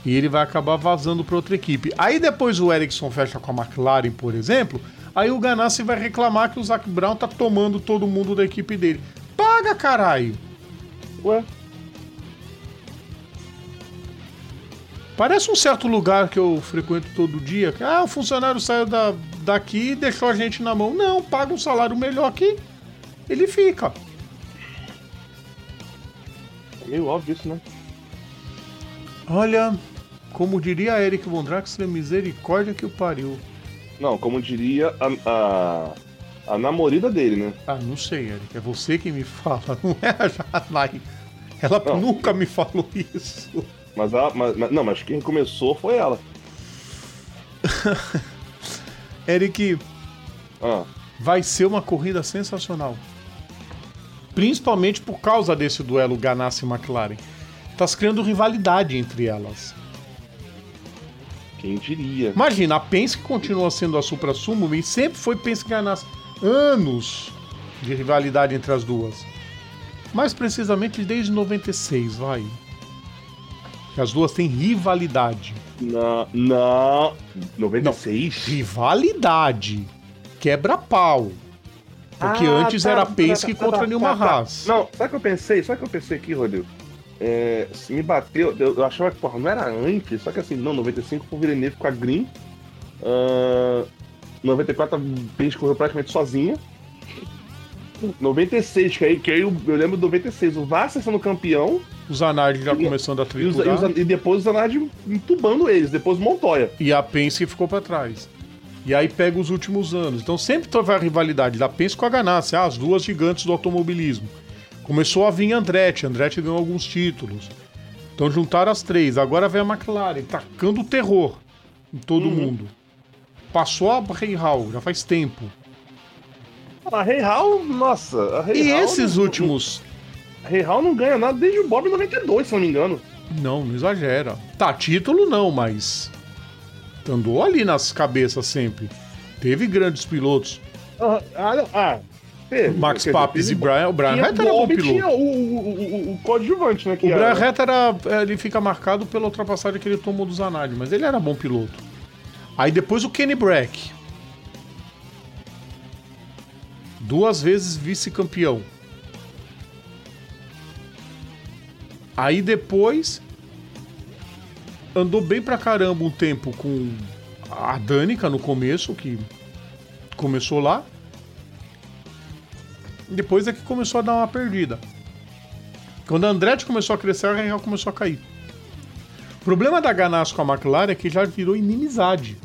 e ele vai acabar vazando para outra equipe. Aí depois o Ericsson fecha com a McLaren, por exemplo, aí o Ganassi vai reclamar que o Zac Brown tá tomando todo mundo da equipe dele. Paga, caralho! Ué, Parece um certo lugar que eu frequento todo dia. Ah, o funcionário saiu da, daqui e deixou a gente na mão. Não, paga um salário melhor aqui, ele fica. é meio óbvio isso, né? Olha, como diria Eric Von Draxler, misericórdia que o pariu. Não, como diria a, a, a namorada dele, né? Ah, não sei, Eric. É você que me fala, não é a Janai. Ela Não. nunca me falou isso. Mas, mas- não, mas quem começou foi ela. Eric, Ah, vai ser uma corrida sensacional. Principalmente por causa desse duelo Ganassi e McLaren. Tá se criando rivalidade entre elas. quem diria? Imagina, a Penske continua sendo a supra-sumo e sempre foi Penske Ganassi. Anos de rivalidade entre as duas. Mais precisamente desde 96, vai. Que as duas têm rivalidade. Não, não. 96? Rivalidade. Quebra-pau. Porque Ah, antes tá, era tá, Penske tá, tá, contra tá, Nilma tá, tá. Haas. Não, sabe o que eu pensei? Sabe o que eu pensei aqui, Rodrigo? É, se me bateu, eu, eu achava que, porra, não era antes, só que assim, não, 95 com o Villeneuve com a Green. Ah, 94 a Pence correu praticamente sozinha. 96, que aí, que aí eu, eu lembro do 96, o Vasser sendo campeão O Zanardi já E- começando a os- e, os- e depois o Zanardi entubando eles, depois o Montoya. E a Penske ficou pra trás. E aí pega os últimos anos. Então sempre teve a rivalidade da Penske com a Ganassi, ah, as duas gigantes do automobilismo. Começou a vir Andretti, Andretti ganhou alguns títulos. Então juntaram as três. Agora vem a McLaren, tacando o terror em todo Uhum. mundo. Passou a Hall, já faz tempo. A Rei Hall, nossa. A Rei E Hall esses não- últimos? A Rei Hall não ganha nada desde o Bob 92, se não me engano. Não, não exagera. Tá, título não, mas. Andou ali nas cabeças sempre. Teve grandes pilotos. Ah, ah, não, ah, teve. Max teve- e Brian. O Brian Retta era bom piloto. Tinha o, o, o, o coadjuvante, né? O Brian Retta era. Ele fica marcado pela ultrapassagem que ele tomou do Zanardi, mas ele era bom piloto. Aí depois o Kenny Brack. Duas vezes vice-campeão. Aí depois. Andou bem pra caramba um tempo com a Danica no começo, que começou lá. Depois é que começou a dar uma perdida. Quando a Andretti começou a crescer, a Real começou a cair. O problema da Ganassi com a McLaren é que já virou inimizade.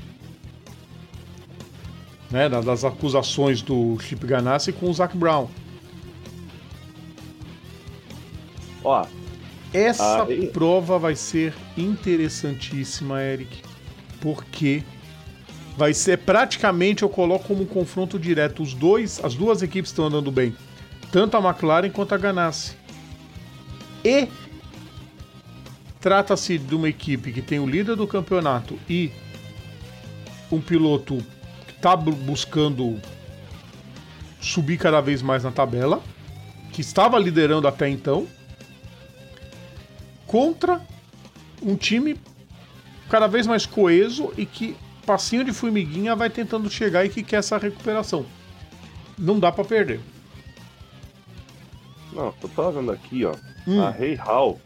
Né, da- das acusações do Chip Ganassi com o Zac Brown. Ó, Essa e- prova vai ser interessantíssima, Eric, porque vai ser praticamente eu coloco como um confronto direto os dois, as duas equipes estão andando bem, tanto a McLaren quanto a Ganassi. E trata-se de uma equipe que tem o líder do campeonato e um piloto que está buscando subir cada vez mais na tabela, que estava liderando até então contra um time cada vez mais coeso e que, passinho de formiguinha, vai tentando chegar e que quer essa recuperação. Não dá pra perder. não, eu tava vendo aqui, ó. Hum. A Rei Hall,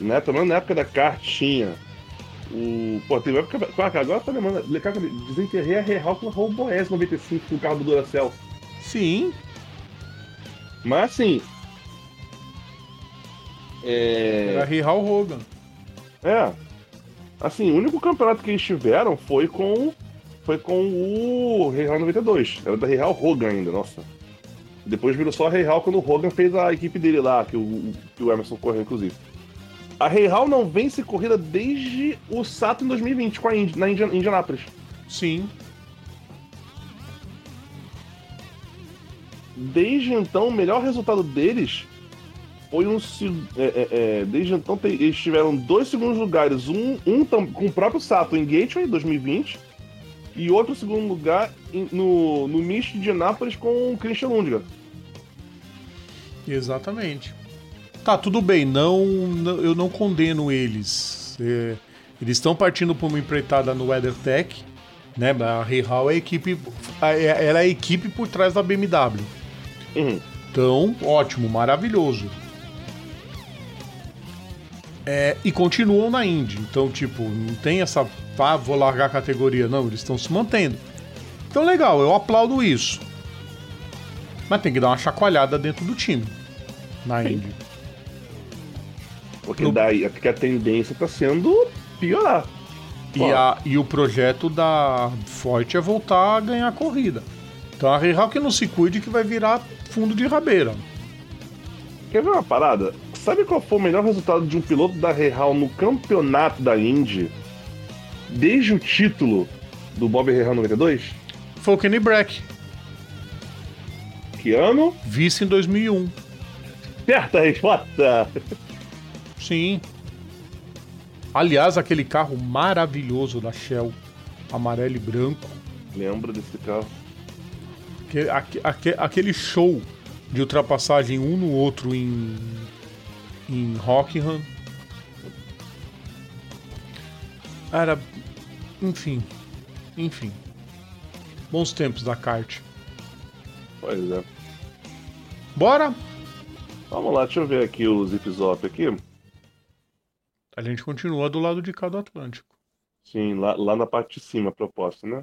né? Também na época da cartinha. O. Pô, teve época. Caraca, agora tá lembrando. Cara, desenterrei a Rei Hall com o Raul Boés 95 com o carro do Duracell. Sim, Mas assim. É. era Real Hogan. É. Assim, o único campeonato que eles tiveram foi com. Foi com o Real 92. Era da Real Hogan ainda, nossa. Depois virou só a Real quando o Hogan fez a equipe dele lá, que o, que o Emerson correu, inclusive. A Real não vence corrida desde o Sato em 2020, com a Indy, na Indian- Indianápolis. Sim. Desde então, o melhor resultado deles foi um. é, é, é, desde então, eles tiveram dois segundos lugares. Um, um com o próprio Sato em Gateway 2020 e outro segundo lugar no, no Misto de Indianápolis com o Christian Lundgren. Exatamente. Tá, tudo bem, não, eu não condeno eles. É, eles estão partindo por uma empreitada no WeatherTech, né? A Real é a equipe, a- é- é a equipe por trás da BMW. Uhum. Então, ótimo, maravilhoso. É, e continuam na Indy. Então, tipo, não tem essa. Ah, vou largar a categoria. Não, eles estão se mantendo. Então, legal, eu aplaudo isso. Mas tem que dar uma chacoalhada dentro do time. Na. Indy. Porque No- daí que a tendência tá sendo piorar. E, a, e o projeto da Forte é voltar a ganhar corrida. Então a Real que não se cuide que vai virar fundo de rabeira. Quer ver uma parada? Sabe qual foi o melhor resultado de um piloto da Real no campeonato da Indy desde o título do Bob Real 92? Foi o Kenny Brack, Que ano? vice em 2001. Certa resposta! Sim. Aliás, aquele carro maravilhoso da Shell, amarelo e branco, Lembra desse carro? que- aque- aque- aquele show de ultrapassagem um no outro em, em Rockingham. Era. Enfim. Enfim. Bons tempos da kart. Pois é. Bora? Vamos lá, deixa eu ver aqui o Zip Zop aqui. A gente continua do lado de cá do Atlântico. Sim, lá, lá na parte de cima a proposta, né?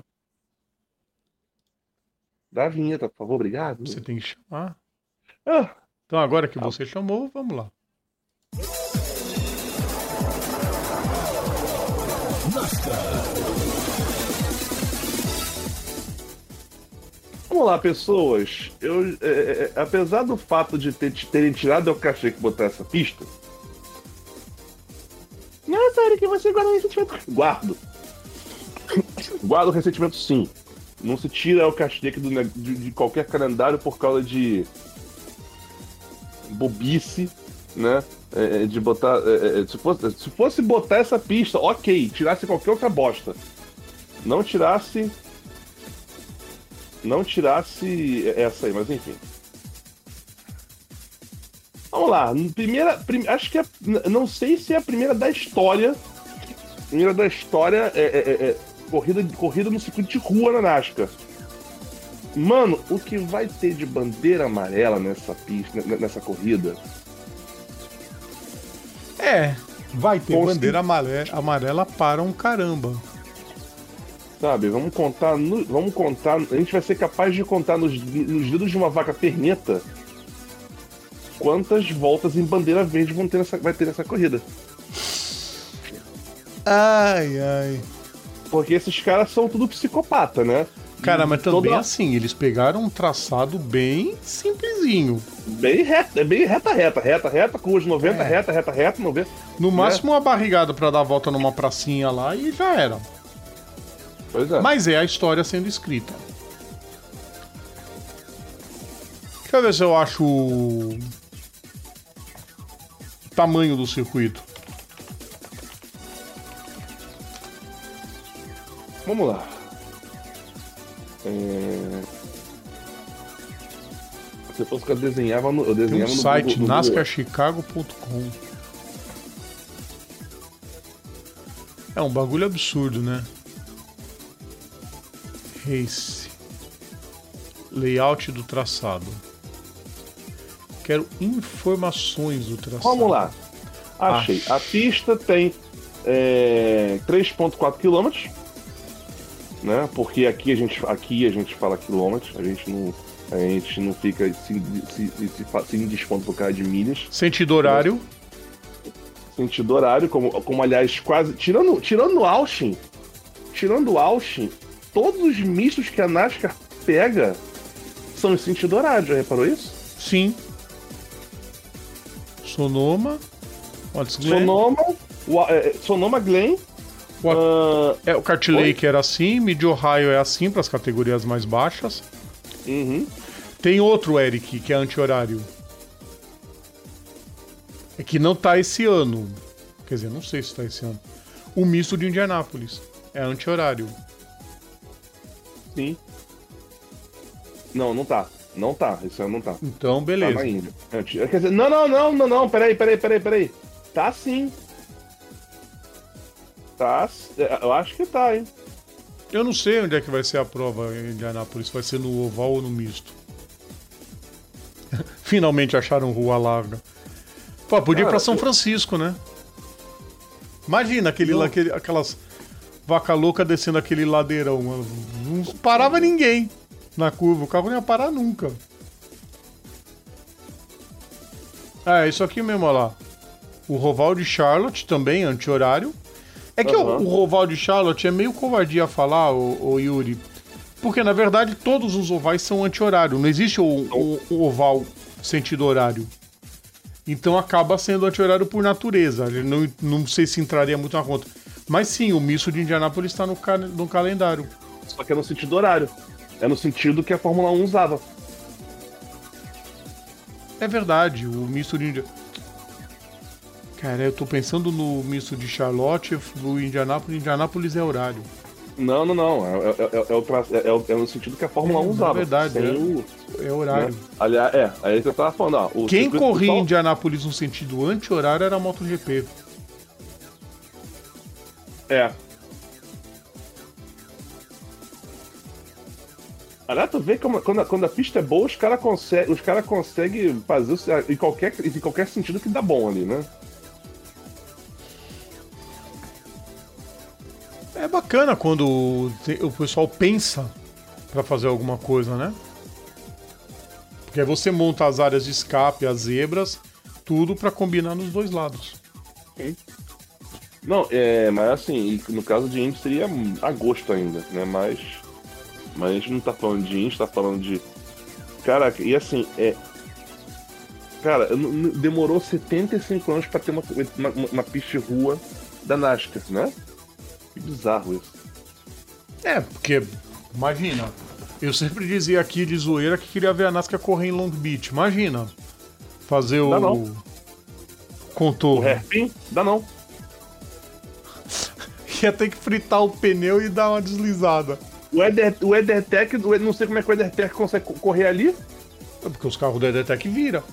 Dá a vinheta, por favor, obrigado. Você tem que chamar. Ah, Então agora que você chamou, vamos lá. Vamos lá, pessoas. Eu, é, é, é, apesar do fato de ter, terem tirado o cachê que botar essa pista. Nossa, Eric, você guarda o ressentimento. Guardo. Guardo o ressentimento sim. Não se tira o Casteque do, de, de qualquer calendário por causa de bobice, né? É, é, de botar. é, é, se, fosse, se fosse botar essa pista, ok, tirasse qualquer outra bosta. Não tirasse. Não tirasse essa aí, mas enfim. Vamos lá. Primeira. prim- acho que é. Não sei se é a primeira da história. Primeira da história é, é- é- é corrida, corrida no circuito de rua na NASCAR. Mano, o que vai ter de bandeira amarela nessa pista, nessa corrida? É, vai ter Com bandeira amarela, amarela para um caramba. Sabe? Vamos contar. no- vamos contar. A gente vai ser capaz de contar nos, nos dedos de uma vaca perneta quantas voltas em bandeira verde vão ter nessa, vai ter nessa corrida. Ai, ai. Porque esses caras são tudo psicopata, né? Cara, mas também toda- assim, eles pegaram um traçado bem simplesinho. Bem reta, é bem reta, reta, reta, reta, curva de 90, É. reta, reta, reta, 90. No Né? máximo uma barrigada pra dar a volta numa pracinha lá e já era. Pois é. Mas é a história sendo escrita. Deixa eu ver se eu acho tamanho do circuito. Vamos lá. É... Se eu fosse que eu desenhava no. Eu Tem desenhava um no site, nascarchicago.com. É um bagulho absurdo, né? Race. Layout do traçado. Quero informações do traçado. Vamos lá. Achei. Acho. A pista tem é, 3,4 km. Né? Porque aqui a, gente, aqui a gente fala quilômetros, a gente não, a gente não fica se, se, se, se, fa- se indispondo por causa de milhas. Sentido horário. Sentido horário, como, como aliás, quase. Tirando, tirando o Austin, tirando o Austin, todos os mistos que a NASCAR pega são em sentido horário, já reparou isso? Sim. Sonoma. Glen? Sonoma, o- é, Sonoma Glen. What- ah, É, o Kart Lake era assim, Mid Ohio é assim para as categorias mais baixas. uhum. Tem outro, Eric, que é anti-horário. É que não tá esse ano. Quer dizer, não sei se tá esse ano. O misto de Indianápolis. É anti-horário. Sim. Não, não tá. Não tá. Esse ano não tá. Então, Tá beleza. Índia. Antes- Quer dizer, não, não, não, não, não. Peraí, peraí, peraí, peraí. Tá sim. Tá. é, Eu acho que tá, hein? Eu não sei onde é que vai ser a prova em Indianápolis. Vai ser no oval ou no misto. Finalmente acharam rua larga. Pô, podia ir Cara, pra São eu- Francisco, né? Imagina aquele, lá- aquele- aquelas vaca louca descendo aquele ladeirão. mano. Não parava ninguém na curva. O carro não ia parar nunca. É, isso aqui mesmo, olha lá. O Roval de Charlotte também, anti-horário. É que o, Aham. o Roval de Charlotte é meio covardia falar, o, Yuri. Porque, na verdade, todos os ovais são anti-horário. Não existe o, o- o oval sentido horário. Então acaba sendo anti-horário por natureza. Não, não sei se entraria muito na conta. Mas sim, o misto de Indianápolis está no, ca- no calendário. Só que é no sentido horário. É no sentido que a Fórmula 1 usava. É verdade, o misto de Indi... Cara, eu tô pensando no misto de Charlotte, do Indianápolis. Indianápolis é horário. Não, não, não. É, é- é- é é- é é no sentido que a Fórmula É, 1 na usava. verdade, é. o- É horário. né? Aliás, é, aí eu tava falando, ó. Quem corria em Indianápolis no sentido anti-horário era a MotoGP. É. Aliás, tu vê como, quando, a, quando a pista é boa, os caras conseguem cara consegue fazer em qualquer, em qualquer sentido que dá bom ali, né? É bacana quando o pessoal pensa pra fazer alguma coisa, né? Porque aí você monta as áreas de escape, as zebras, tudo pra combinar nos dois lados. Não, é, mas assim, no caso de Indy seria agosto ainda, né? Mas, mas a gente não tá falando de Indy, tá falando de. Cara, e assim, é. Cara, demorou 75 anos pra ter uma, uma, uma pista de rua da NASCAR, né? Que bizarro isso. É, porque Imagina. Eu sempre dizia aqui de zoeira que queria ver a NASCAR correr em Long Beach. Imagina. Fazer o. Dá não. Contorno. O hairpin? Dá não. Ia ter que fritar o pneu e dar uma deslizada. O, Eder, o EtherTech, o- não sei como é que o EtherTech consegue co- correr ali. É porque os carros da EDTEC viram.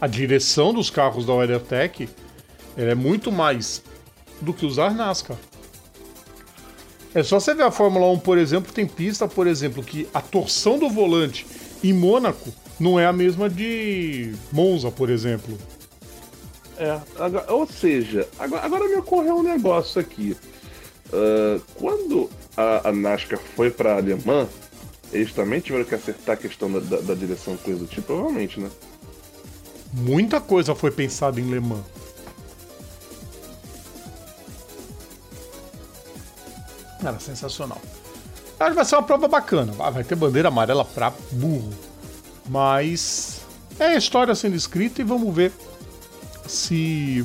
A direção dos carros da WeatherTech ela é muito mais do que usar NASCAR. É só você ver a Fórmula 1, por exemplo, tem pista, por exemplo, que a torção do volante em Mônaco não é a mesma de Monza, por exemplo. É, agora- ou seja, agora, agora me ocorreu um negócio aqui. Ah, quando a, a NASCAR foi pra Alemã, eles também tiveram que acertar a questão da, da- da direção, coisa do tipo, provavelmente, né? Muita coisa foi pensada em Le Mans. Cara, sensacional. Acho que vai ser uma prova bacana. Ah, Vai ter bandeira amarela pra burro. Mas é a história sendo escrita e vamos ver se.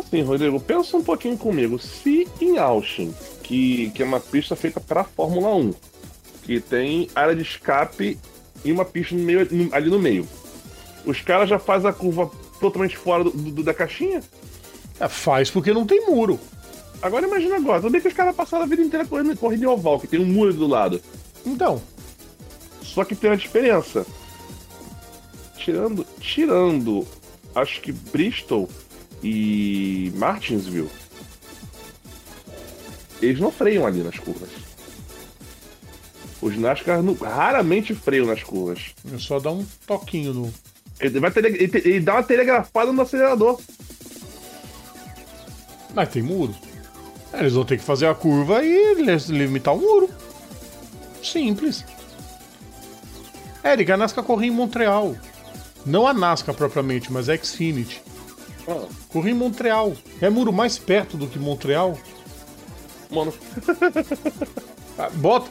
Assim, Rodrigo, pensa um pouquinho comigo. Se em Austin, que, que é uma pista feita pra Fórmula 1, que tem área de escape e uma pista no meio- ali no meio, os caras já fazem a curva totalmente fora do- do- da caixinha? É, faz porque não tem muro. Agora imagina agora, bem que os caras passaram a vida inteira correndo corrida em oval, que tem um muro ali do lado. Então, Só que tem uma diferença. Tirando, tirando, acho que Bristol e Martinsville, eles não freiam ali nas curvas. Os NASCAR não- raramente freiam nas curvas. é só dar um toquinho no. Ele, vai tele- ele, ele dá uma telegrafada no acelerador. Mas tem muro. Eles vão ter que fazer a curva e li- limitar o muro. Simples. Eric, a NASCAR corria em Montreal. Não a NASCAR propriamente, mas a Xfinity. Corria em Montreal. É muro mais perto do que Montreal. mano, Ah, Bota.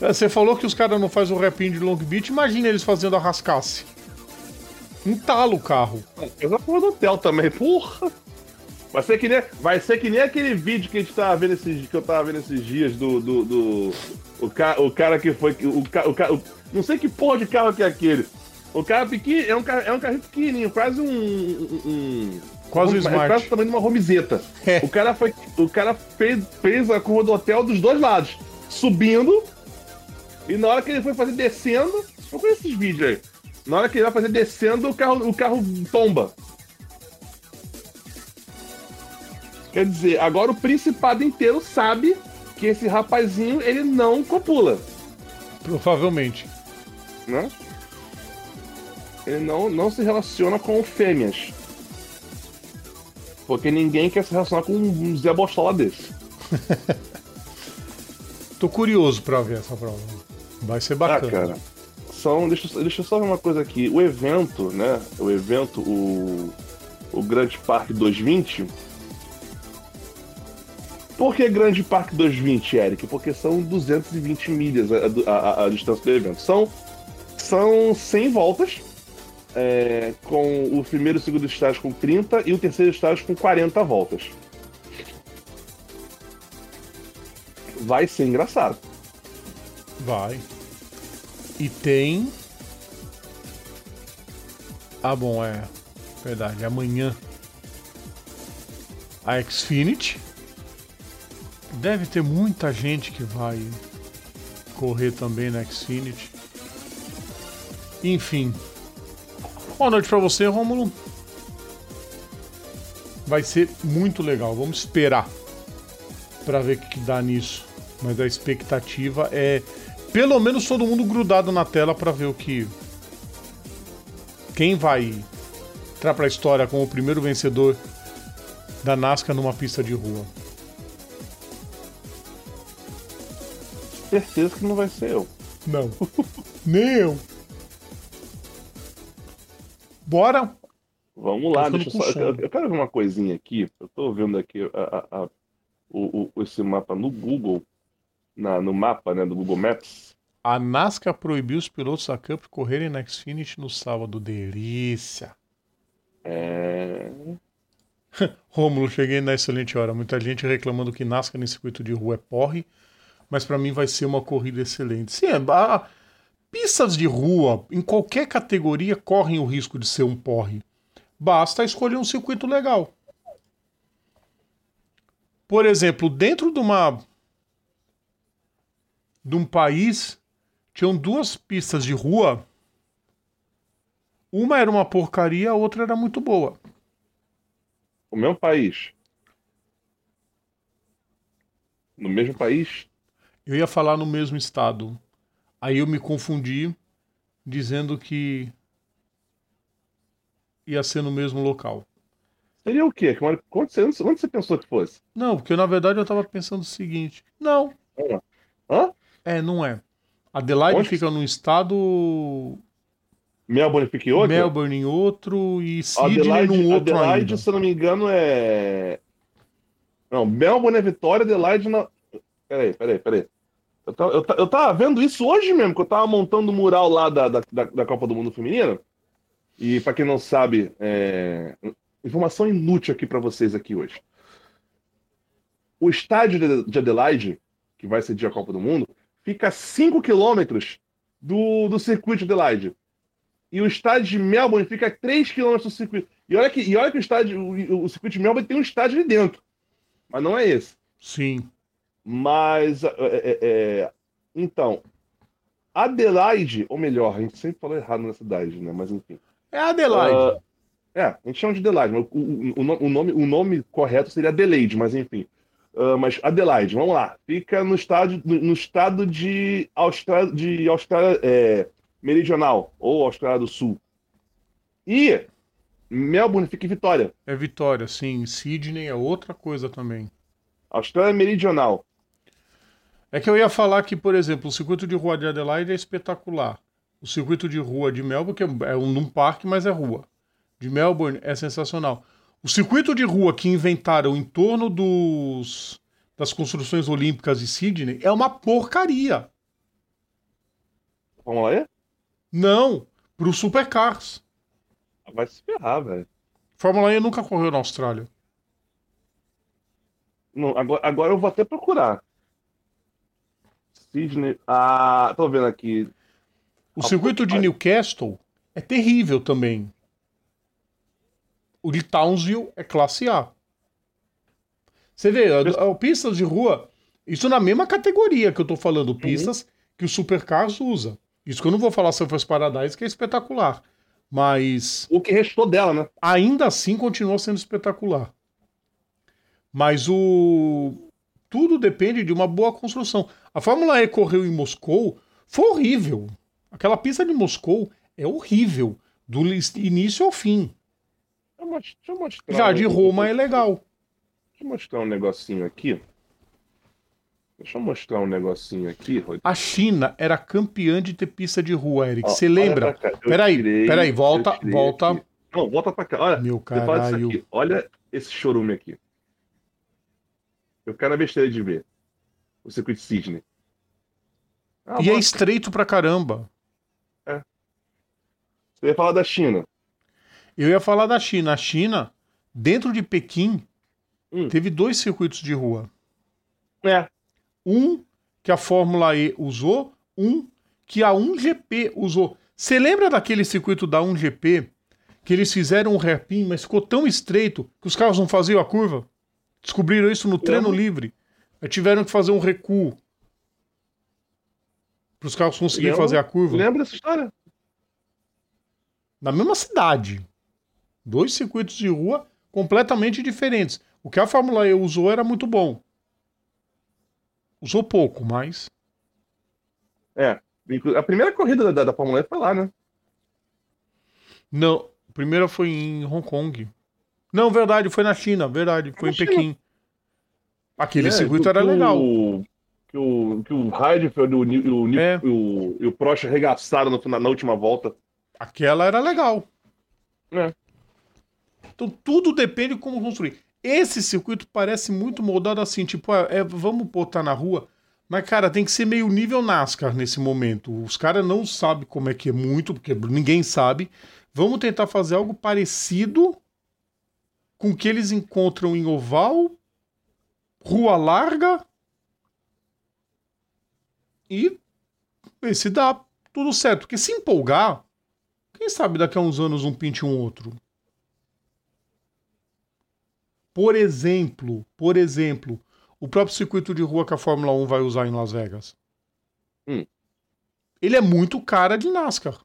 Você falou que os caras não fazem o rapinho de Long Beach. Imagina eles fazendo a rascasse. Entala o carro. fez a porra do hotel também, porra. Vai ser que nem, vai ser que nem aquele vídeo que a gente tava vendo esses, que eu tava vendo esses dias do. do, do- o, ca, o cara que foi. O, o, o- não sei que porra de carro que é aquele. O cara pequeno, é um, carro- é um carrinho pequenininho, quase um. um- um- Quase um é Smart. Quase o tamanho de uma romizeta. É. O cara, foi, o cara fez, fez a curva do hotel dos dois lados, subindo. E na hora que ele foi fazer descendo. Eu conheço esses vídeos aí. Na hora que ele vai fazer descendo, o carro, o carro tomba. Quer dizer, agora o Principado inteiro sabe que esse rapazinho ele não copula, Provavelmente. né? Ele não, não se relaciona com fêmeas. Porque ninguém quer se relacionar com um Zé Bostola desse. Tô curioso pra ver essa prova. Vai ser Ah, bacana. cara. São, deixa, eu- deixa eu só ver uma coisa aqui. O evento, né? O evento, o, o Grande Parque 220. Por que Grande Parque 220, Eric? Porque são 220 milhas a, a- a- a distância do evento. São, são 100 voltas, é, com o primeiro e o segundo estágio com 30 e o terceiro estágio com 40 voltas. Vai ser engraçado. Vai. E tem. Ah, bom, é. Verdade, amanhã. A Xfinity. Deve ter muita gente que vai correr também na Xfinity. Enfim. Boa noite pra você, Rômulo. Vai ser muito legal. Vamos esperar pra ver o que, que dá nisso. Mas a expectativa é pelo menos todo mundo grudado na tela pra ver o que. Quem vai entrar pra história como o primeiro vencedor da NASCAR numa pista de rua. Certeza que não vai ser eu. Não. Nem eu. Bora? Vamos lá, deixa eu só. Eu, quero ver uma coisinha aqui. Eu tô vendo aqui a- a- a- o, o- esse mapa no Google, na, no mapa né, do Google Maps. A NASCAR proibiu os pilotos da Cup correrem na Xfinity no sábado. Delícia. É... Rômulo, cheguei na excelente hora. Muita gente reclamando que NASCAR nesse circuito de rua é porre, mas para mim vai ser uma corrida excelente. Sim, é, a, pistas de rua, em qualquer categoria, correm o risco de ser um porre. Basta escolher um circuito legal. Por exemplo, dentro de uma de um país tinham duas pistas de rua. Uma era uma porcaria, a outra era muito boa. O mesmo país. No mesmo país? Eu ia falar no mesmo estado. Aí eu me confundi, dizendo que ia ser no mesmo local. Seria o quê? Onde você, onde você pensou que fosse? Não, porque na verdade eu estava pensando o seguinte. Não. Hã? É, não é. Adelaide onde? fica num estado. Melbourne fica em outro? Melbourne em outro e Sydney Adelaide, num outro Adelaide, ainda. se eu não me engano, é. Não, Melbourne é Vitória, Adelaide na. Peraí, peraí, peraí. Eu tava, eu, eu tava vendo isso hoje mesmo, que eu tava montando o mural lá da, da, da Copa do Mundo Feminino. E para quem não sabe, é... informação inútil aqui para vocês aqui hoje. O estádio de Adelaide, que vai ser dia Copa do Mundo, fica a 5 quilômetros do, do circuito de Adelaide. E o estádio de Melbourne fica a 3 quilômetros do circuito. E olha que, e olha que o, estádio, o, o circuito de Melbourne tem um estádio ali dentro. Mas não é esse. Sim. Mas, é, é, é, então, Adelaide, ou melhor, a gente sempre falou errado nessa cidade, né? Mas enfim. É Adelaide. Uh, é, a gente chama de Adelaide, o, o, o, nome, o nome correto seria Adelaide, mas enfim. Uh, mas Adelaide, vamos lá. Fica no estado, no estado de Austrália, de Austrália é, Meridional, ou Austrália do Sul. E Melbourne fica em Vitória. É Vitória, sim. Sydney é outra coisa também. Austrália Meridional. É que eu ia falar que, por exemplo, o circuito de rua de Adelaide é espetacular. O circuito de rua de Melbourne, que é um, um parque, mas é rua. De Melbourne é sensacional. O circuito de rua que inventaram em torno dos das construções olímpicas de Sydney é uma porcaria. Vamos lá aí? Não, pro Supercars. Vai se ferrar, velho. Fórmula E nunca correu na Austrália. Não, agora, agora eu vou até procurar. Sydney. Ah, tô vendo aqui. O circuito de Newcastle é terrível também. O de Townsville é classe A. Você vê, a, a, pistas de rua, isso na mesma categoria que eu tô falando, uhum. pistas uhum. que o Supercars usa. Isso que eu não vou falar Surfers Paradise, que é espetacular. Mas. O que restou dela, né? Ainda assim continua sendo espetacular. Mas o. Tudo depende de uma boa construção. A Fórmula E correu em Moscou, foi horrível. Aquela pista de Moscou é horrível, do início ao fim. Deixa eu mostrar Já de Roma é legal. Deixa eu mostrar um negocinho aqui. Deixa eu mostrar um negocinho aqui, Rodrigo. A China era campeã de ter pista de rua, Eric. Você lembra? Peraí, tirei, peraí, volta, volta. Aqui. Não, volta pra cá. Olha, Meu caralho. Olha esse chorume aqui. Eu quero a besteira de ver. O circuito de Sydney. Ah, e é estreito pra caramba. É. Você ia falar da China. Eu ia falar da China. A China, dentro de Pequim, hum. teve dois circuitos de rua. É. Um que a Fórmula E usou, um que a 1GP usou. Você lembra daquele circuito da 1GP que eles fizeram um hairpin, mas ficou tão estreito que os carros não faziam a curva? Descobriram isso no treino livre. Aí tiveram que fazer um recuo para os carros conseguirem fazer a curva. Lembra dessa história? Na mesma cidade. Dois circuitos de rua completamente diferentes. O que a Fórmula E usou era muito bom. Usou pouco, mas. É. A primeira corrida da, da Fórmula E foi lá, né? Não. A primeira foi em Hong Kong. Não, verdade, foi na China, verdade, foi em Pequim. Aquele é, circuito era legal. O, que o, que o Heidfeld e o, o, é. o, o, Prost arregaçaram no, na última volta. Aquela era legal. É. Então tudo depende de como construir. Esse circuito parece muito moldado assim, tipo, é, é, vamos botar na rua, mas, cara, tem que ser meio nível NASCAR nesse momento. Os caras não sabem como é que é muito, porque ninguém sabe. Vamos tentar fazer algo parecido com o que eles encontram em oval, rua larga e ver se dá tudo certo. Porque se empolgar, quem sabe daqui a uns anos um pinte um outro. Por exemplo, por exemplo, o próprio circuito de rua que a Fórmula 1 vai usar em Las Vegas. Hum. Ele é muito cara de NASCAR.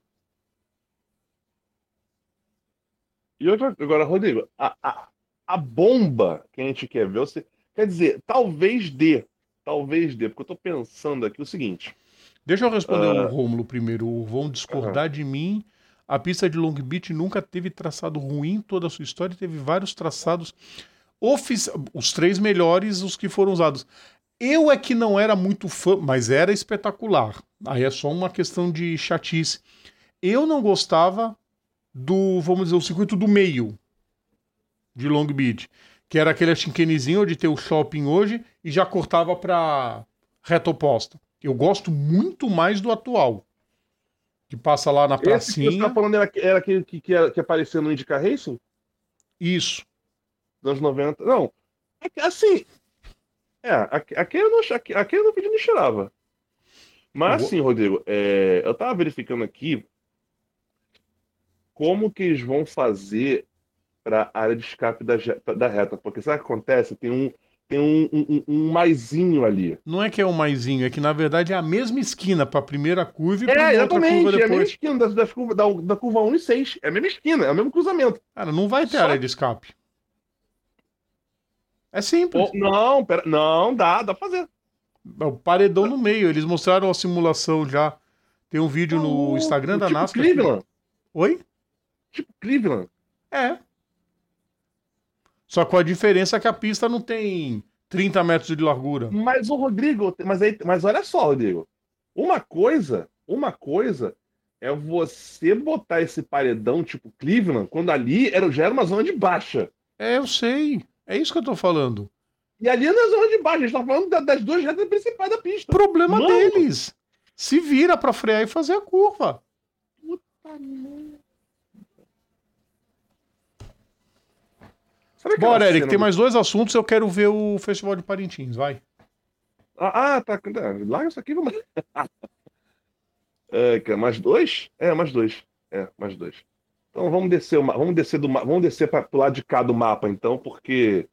E outra, agora, Rodrigo, a, a, a bomba que a gente quer ver, você, quer dizer, talvez dê, talvez dê, porque eu tô pensando aqui o seguinte. Deixa eu responder Ah. o Rômulo primeiro. Vão discordar de mim. A pista de Long Beach nunca teve traçado ruim em toda a sua história. Teve vários traçados os três melhores, os que foram usados. Eu é que não era muito fã, mas era espetacular. Aí é só uma questão de chatice. Eu não gostava do, vamos dizer, o circuito do meio de Long Beach, que era aquele chinquenezinho de ter o shopping hoje e já cortava para reta oposta. Eu gosto muito mais do atual. Que passa lá na Esse que você pracinha. tá falando era, era aquele que, que, era- que apareceu no IndyCar Racing? Isso. dos anos 90. Não, é assim. É, aqui eu não, aqui eu não pedi nem cheirava. Mas assim, Rodrigo, é, eu tava verificando aqui como que eles vão fazer para a área de escape da, da reta. Porque sabe o que acontece? Tem um, tem um, um, um- um maisinho ali. Não é que é o maisinho, é que na verdade é a mesma esquina para a primeira curva e É, para outra exatamente. curva É a mesma depois. esquina da, da, curva, da, da curva 1 e 6. É a mesma esquina, é o mesmo cruzamento. Cara, não vai ter Só- área de escape. É simples. Ou- não, pera, não, dá, dá pra fazer. É o paredão no meio. Eles mostraram a simulação já. Tem um vídeo no Não, Instagram da tipo NASCAR. Cleveland. Oi? Tipo Cleveland. É. Só com a diferença que a pista não tem 30 metros de largura. Mas o Rodrigo, mas, aí, mas olha só, Rodrigo. Uma coisa, uma coisa é você botar esse paredão tipo Cleveland, quando ali era, já era uma zona de baixa. É, eu sei. É isso que eu tô falando. E ali não é zona de baixa, a gente tá falando da- das duas retas principais da pista. Problema Mano. deles. Se vira pra frear e fazer a curva. Sabe aquela Bora, Eric, tem do- mais dois assuntos. Eu quero ver o Festival de Parintins. Vai. Ah, ah, tá. tá, Larga isso aqui, vamos. é, mais dois? É, mais dois. É, mais dois. Então vamos descer, o ma- vamos descer do, vamos descer para pro lado de cá do mapa, então, porque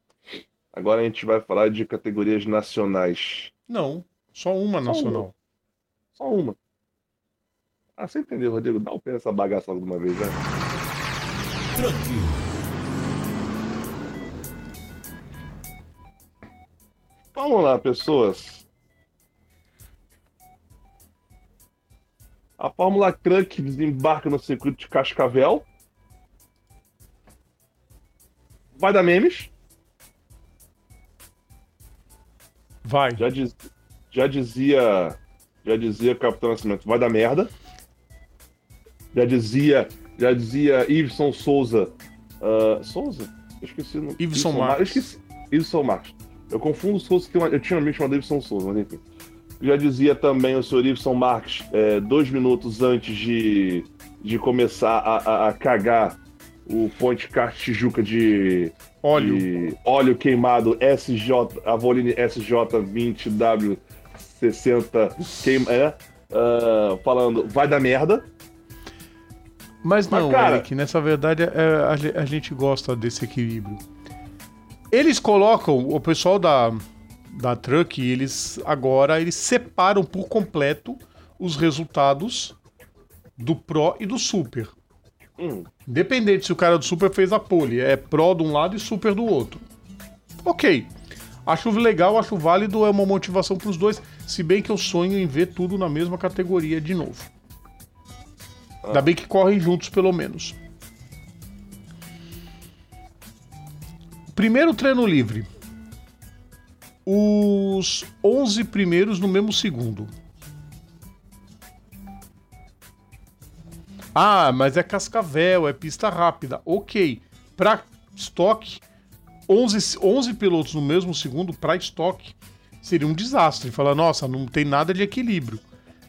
agora a gente vai falar de categorias nacionais. Não, só uma Só nacional. Só uma. Ah, você entendeu, Rodrigo? Dá o pé nessa bagaça logo de uma vez, né? Vamos lá, pessoas. A Fórmula Truck desembarca no circuito de Cascavel. Vai dar memes. Vai. Já, diz- já dizia. Já dizia Capitão Nascimento, vai dar merda. Já dizia. Já dizia Iveson Souza. ah, Souza? Eu esqueci o nome. Iveson Mar- Marques. Esqueci. Iveson Marques. Eu confundo o Souza, que eu eu tinha um amigo chamado Iveson Souza, mas enfim. Já dizia também o senhor Iveson Marques, é, dois minutos antes de, de começar a, a- a cagar o Ponte Kart Tijuca de, Óleo. de óleo queimado SJ, Avoline SJ20W60 queima, é, ah, falando vai dar merda. Mas Mas, não, cara- Eric, nessa verdade é, a, a gente gosta desse equilíbrio. Eles colocam, o pessoal da, da Truck, eles agora eles separam por completo os resultados do Pro e do Super. Hum, Independente se o cara do Super fez a pole, é Pro de um lado e Super do outro. Ok. Acho legal, acho válido, é uma motivação para os dois, se bem que eu sonho em ver tudo na mesma categoria de novo. Ainda bem que correm juntos, pelo menos. Primeiro treino livre. Os 11 primeiros no mesmo segundo. Ah, mas é cascavel, é pista rápida. Ok. Pra estoque, 11, 11 pilotos no mesmo segundo pra estoque seria um desastre. Falar, nossa, não tem nada de equilíbrio.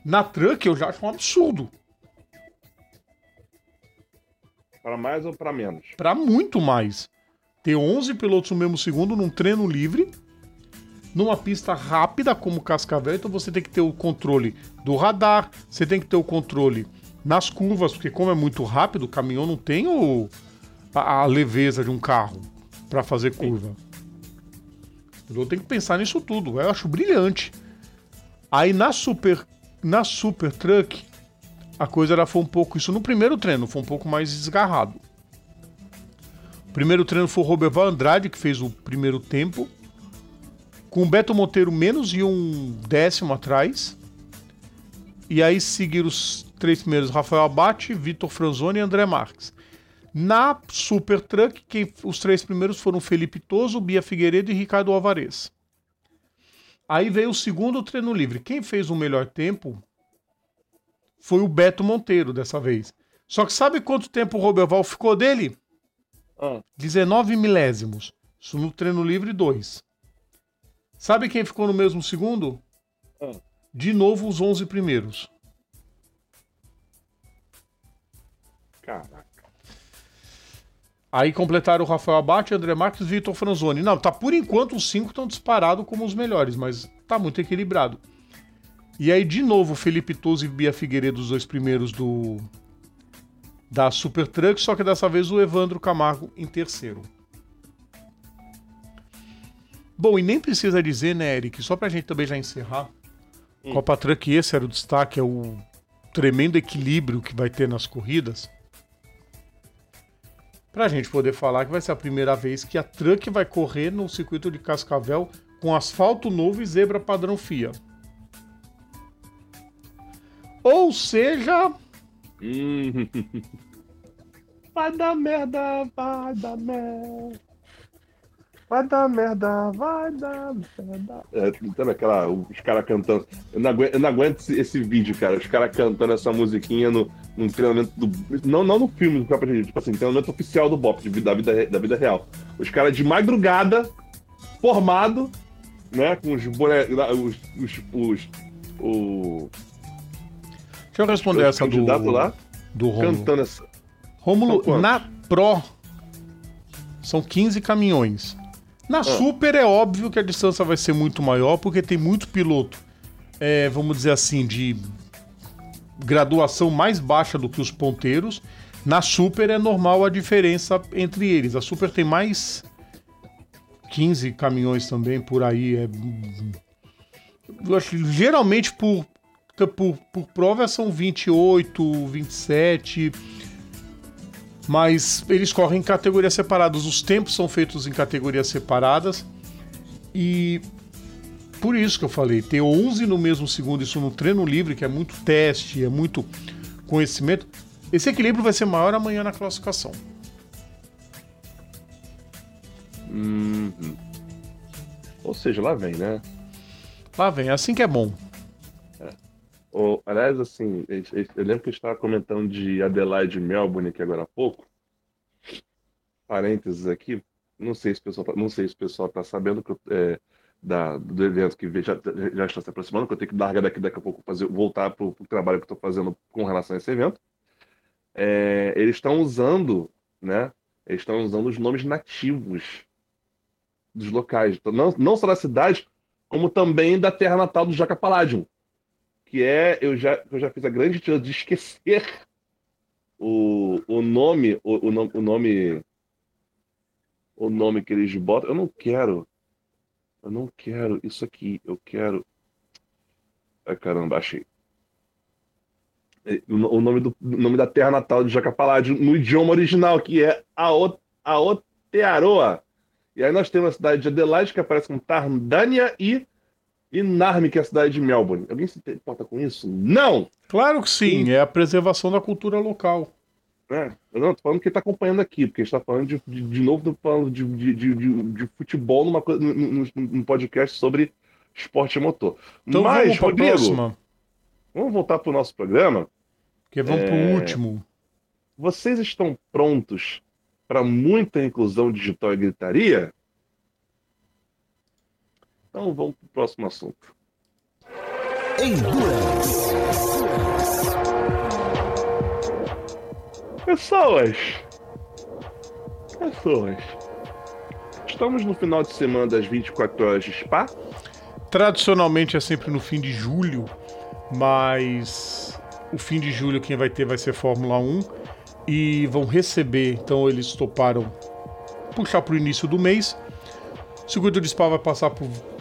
Na truck eu já acho um absurdo. para mais ou para menos? Pra muito mais. Ter 11 pilotos no mesmo segundo num treino livre, numa pista rápida como Cascavel, então você tem que ter o controle do radar, você tem que ter o controle nas curvas, porque como é muito rápido, o caminhão não tem o, a, a leveza de um carro para fazer curva. Eu tenho que pensar nisso tudo. Eu acho brilhante. Aí na Super, na super Truck, a coisa era, foi um pouco. Isso no primeiro treino, foi um pouco mais desgarrado. Primeiro treino foi o Roberval Andrade, que fez o primeiro tempo. Com o Beto Monteiro menos de um décimo atrás. E aí seguiram os três primeiros: Rafael Abate, Vitor Franzoni e André Marques. Na Super Truck, quem, os três primeiros foram Felipe Toso, Bia Figueiredo e Ricardo Alvarez. Aí veio o segundo treino livre. Quem fez o melhor tempo foi o Beto Monteiro dessa vez. Só que sabe quanto tempo o Roberval ficou dele? Ah. 19 milésimos. Isso no treino livre 2. Sabe quem ficou no mesmo segundo? Ah. De novo os 11 primeiros. Caraca. Aí completaram o Rafael Abate, André Marques e Vitor Franzoni. Não, tá por enquanto os cinco estão disparados como os melhores, mas tá muito equilibrado. E aí, de novo, Felipe Toso e Bia Figueiredo, os dois primeiros do da Super Truck, só que dessa vez o Evandro Camargo em terceiro. Bom, e nem precisa dizer, né, Eric, só pra gente também já encerrar, hum. Copa Truck esse era o destaque, é o tremendo equilíbrio que vai ter nas corridas para a gente poder falar que vai ser a primeira vez que a Truck vai correr no circuito de Cascavel com asfalto novo e zebra padrão FIA. Ou seja. Vai dar merda, vai dar merda. Vai dar merda, vai dar merda. É, aquela. Os caras cantando. Eu não aguento, eu não aguento esse, esse, vídeo, cara. Os caras cantando essa musiquinha no, no treinamento do. Não, não no filme do próprio tipo assim, treinamento oficial do Bop, da, vida, da vida real. Os caras de madrugada, formado, né? Com os bonecos. Os, os, os, o... Deixa eu responder essa do. lá. Do Rômulo. Cantando essa. Rômulo, na Pro. São 15 caminhões. Na ah. Super é óbvio que a distância vai ser muito maior, porque tem muito piloto, é, vamos dizer assim, de graduação mais baixa do que os ponteiros. Na Super é normal a diferença entre eles. A Super tem mais 15 caminhões também por aí. É... Eu acho, geralmente por, por, por prova são 28, 27 mas eles correm em categorias separadas. Os tempos são feitos em categorias separadas. E por isso que eu falei, ter 11 no mesmo segundo, isso no treino livre, que é muito teste, é muito conhecimento. Esse equilíbrio vai ser maior amanhã na classificação. Uhum. Ou seja, lá vem, né? Lá vem, é assim que é bom. Oh, aliás, assim, eu lembro que eu estava comentando de Adelaide Melbourne aqui agora há pouco. Parênteses aqui, não sei se o pessoal, tá, não sei se o pessoal está sabendo que eu, é, da, do evento que já, já está se aproximando, que eu tenho que largar daqui daqui a pouco fazer, voltar para o trabalho que estou fazendo com relação a esse evento. É, eles estão usando, né? Eles estão usando os nomes nativos dos locais, então, não, não só da cidade, como também da terra natal do Jaca Palladium que é eu já, eu já fiz a grande tira de esquecer o, o nome, o, o, o nome o nome que eles botam. Eu não quero. Eu não quero isso aqui. Eu quero. Ai, caramba, achei. É, o nome, do, o nome da terra natal de Jacapalade no idioma original, que é Aotearoa. E aí nós temos a cidade de Adelaide, que aparece como Tardânia e enorme que é a cidade de Melbourne. Alguém se importa com isso? Não! Claro que sim, sim. é a preservação da cultura local. É, eu não, tô falando que ele tá acompanhando aqui, porque a gente tá falando de, de, de novo falando de, de, de, de, futebol numa, num, num podcast sobre esporte motor. Então Mas, vamos Rodrigo, próxima. Vamos voltar pro nosso programa. Porque vamos é... pro último. Vocês estão prontos para muita inclusão digital e gritaria? Então vamos para o próximo assunto. Endurance. Pessoas. Pessoas. estamos no final de semana das 24 horas de Spa. Tradicionalmente é sempre no fim de julho, mas o fim de julho quem vai ter vai ser Fórmula 1 e vão receber, então eles toparam puxar para o início do mês. O circuito de Spa vai passar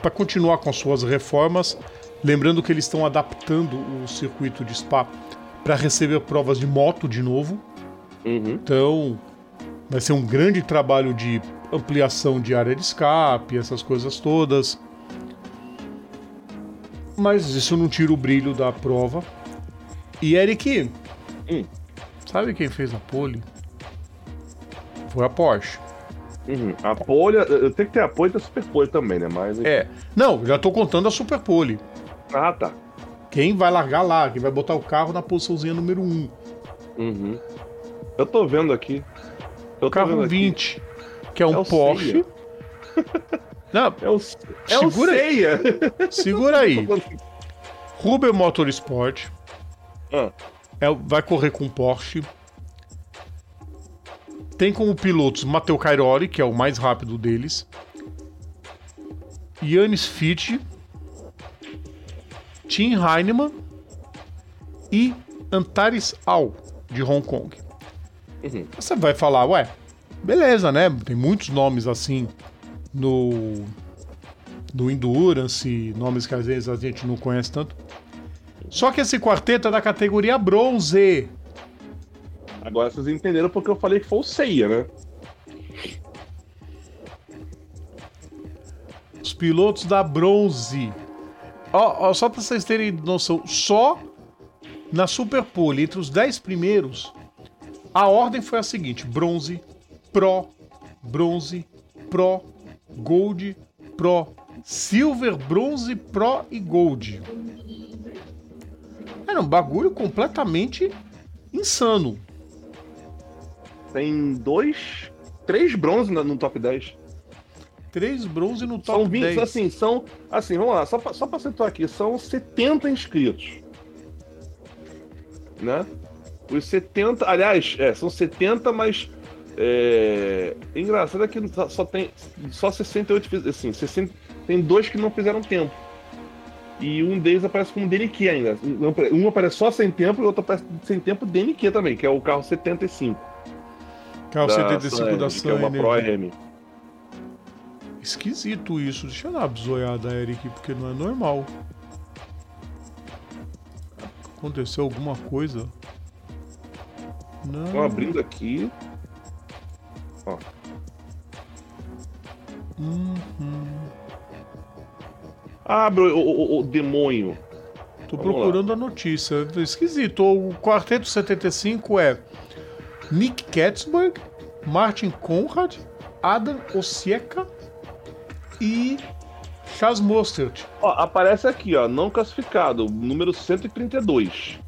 para continuar com as suas reformas, lembrando que eles estão adaptando o circuito de Spa para receber provas de moto de novo. Uhum. Então vai ser um grande trabalho de ampliação de área de escape, essas coisas todas. Mas isso não tira o brilho da prova. E Eric, Hum. sabe quem fez a pole? Foi a Porsche. Uhum. A pole, eu tenho que ter apoio da Super Pole também, né? Mas. É. Não, já tô contando a Super Pole. Ah, tá. Quem vai largar lá, quem vai botar o carro na posiçãozinha número 1. Uhum. Eu tô vendo aqui. Eu Carro vendo aqui. 20, que é um É o Porsche. Não, É o, é o Segura aí. Seiya. segura aí. Ruber Motorsport Ah, é, vai correr com Porsche. Tem como pilotos Matteo Cairoli, que é o mais rápido deles. Yannis Fitt. Tim Heinemann. E Antares Al, de Hong Kong. Uhum. Você vai falar, ué, beleza, né? Tem muitos nomes assim no, no Endurance, nomes que às vezes a gente não conhece tanto. Só que esse quarteto é da categoria bronze. Agora vocês entenderam porque eu falei que foi o Seiya, né? Os pilotos da bronze. Ó, só pra vocês terem noção, só na Super Pole, entre os 10 primeiros, a ordem foi a seguinte: bronze, pro, bronze, pro, gold, pro, silver, bronze, pro e gold. Era um bagulho completamente insano. Tem dois. Três bronze no, top 10. Três bronze no top São 20, 10. assim, são. Assim, vamos lá, só pra, só pra situar aqui, são 70 inscritos. Né? Os 70. Aliás, é, são 70, mas. É, engraçado é que só, tem. Só 68 fiz- assim, 60, tem dois que não fizeram tempo. E um deles aparece como DNQ ainda. Um Um aparece só sem tempo e o outro aparece sem tempo DNQ também, que é o carro 75. Carro da 75 Sun da que é uma Sun Pro. RM. Esquisito isso. Deixa eu dar uma bizoiada, Eric, porque não é normal. Aconteceu alguma coisa? Não. Estão abrindo aqui. Ó, Uhum. Abre o, o- o demônio. Tô Vamos procurando a notícia. Esquisito. O quarteto 75 é Nick Katzberg, Martin Conrad, Adam Osieka e Chas Mostert. Ó, aparece aqui, ó, não classificado, número 132.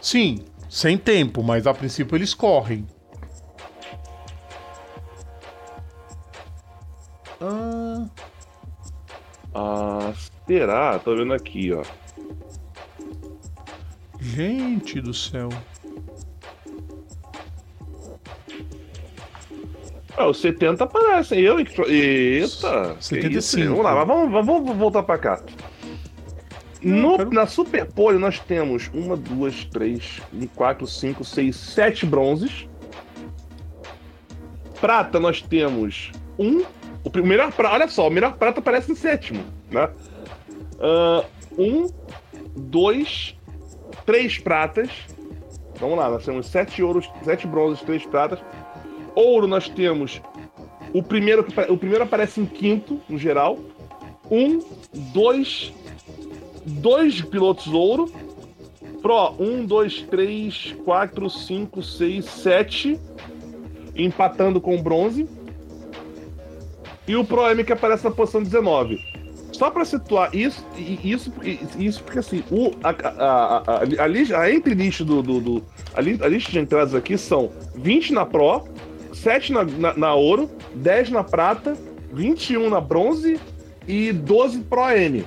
Sim, sem tempo, mas a princípio eles correm. Ah, Ah, será? Tô vendo aqui, ó. gente do céu. Ah, os 70 aparecem. Eu, Eita! que 75. isso, Vamos lá, mas vamos, vamos, vamos voltar pra cá. No- quero- Na Super Pole nós temos uma, duas, três, quatro, cinco, seis, sete bronzes. Prata nós temos um. O melhor prata, olha só, o melhor prata aparece em sétimo, né? Ah, um, dois, três pratas. Vamos lá, nós temos sete ouros, sete bronzes, três pratas. Ouro nós temos o primeiro, o primeiro aparece em quinto, no geral. Um, dois, dois pilotos ouro. Pro, um, dois, três, quatro, cinco, seis, sete. Empatando com o bronze. E o Pro M que aparece na posição 19. Só pra situar isso, isso, isso porque assim, o, a, a, a, a, a, lista, a entre list do. do, do- a, a lista de entradas aqui são 20 na Pro, 7 na, na, na ouro, 10 na prata, 21 na bronze e 12 Pro M.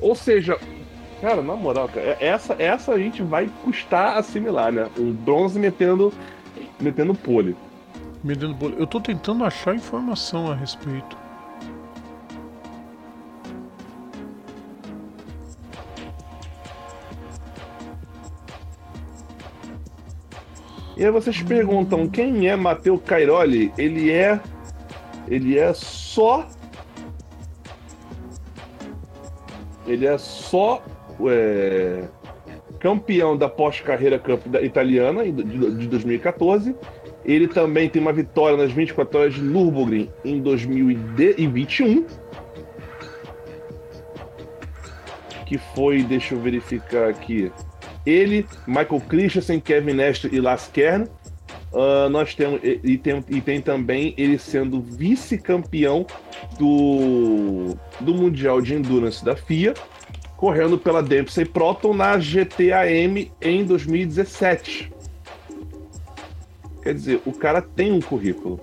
Ou seja, Cara, na moral, cara, é, essa, essa a gente vai custar assimilar, né? Um bronze metendo, metendo pole. Metendo pole. Eu tô tentando achar informação a respeito. E aí vocês perguntam quem é Matteo Cairoli? Ele é. Ele é só. Ele é só é, campeão da pós-carreira Cup italiana de 2014. Ele também tem uma vitória nas 24 horas de Nürburgring em 2021. Que foi, deixa eu verificar aqui. Ele, Michael Christensen, Kevin Nestor e Lars Kern. Uh, nós temos e, tem, e tem também ele sendo vice-campeão do, do Mundial de Endurance da FIA, correndo pela Dempsey Proton na GTAM em 2017. Quer dizer, o cara tem um currículo.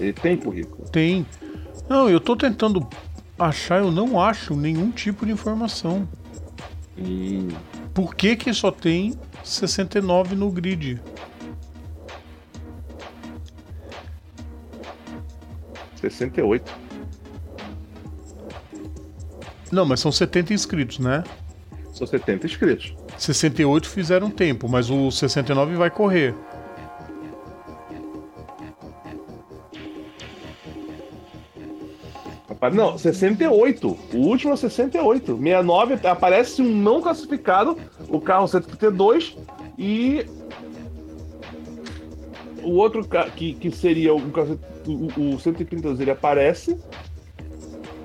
Ele tem currículo. Tem. Não, eu tô tentando achar, eu não acho nenhum tipo de informação. Hum. Por que que só tem 69 no grid? Sessenta e oito. Não, mas são 70 inscritos, né? São 70 inscritos. 68 fizeram tempo, mas o 69 vai correr. Não, 68. O último é 68. 69 aparece um não classificado, o carro 132 e o outro que, que seria o, o, o 132 ele aparece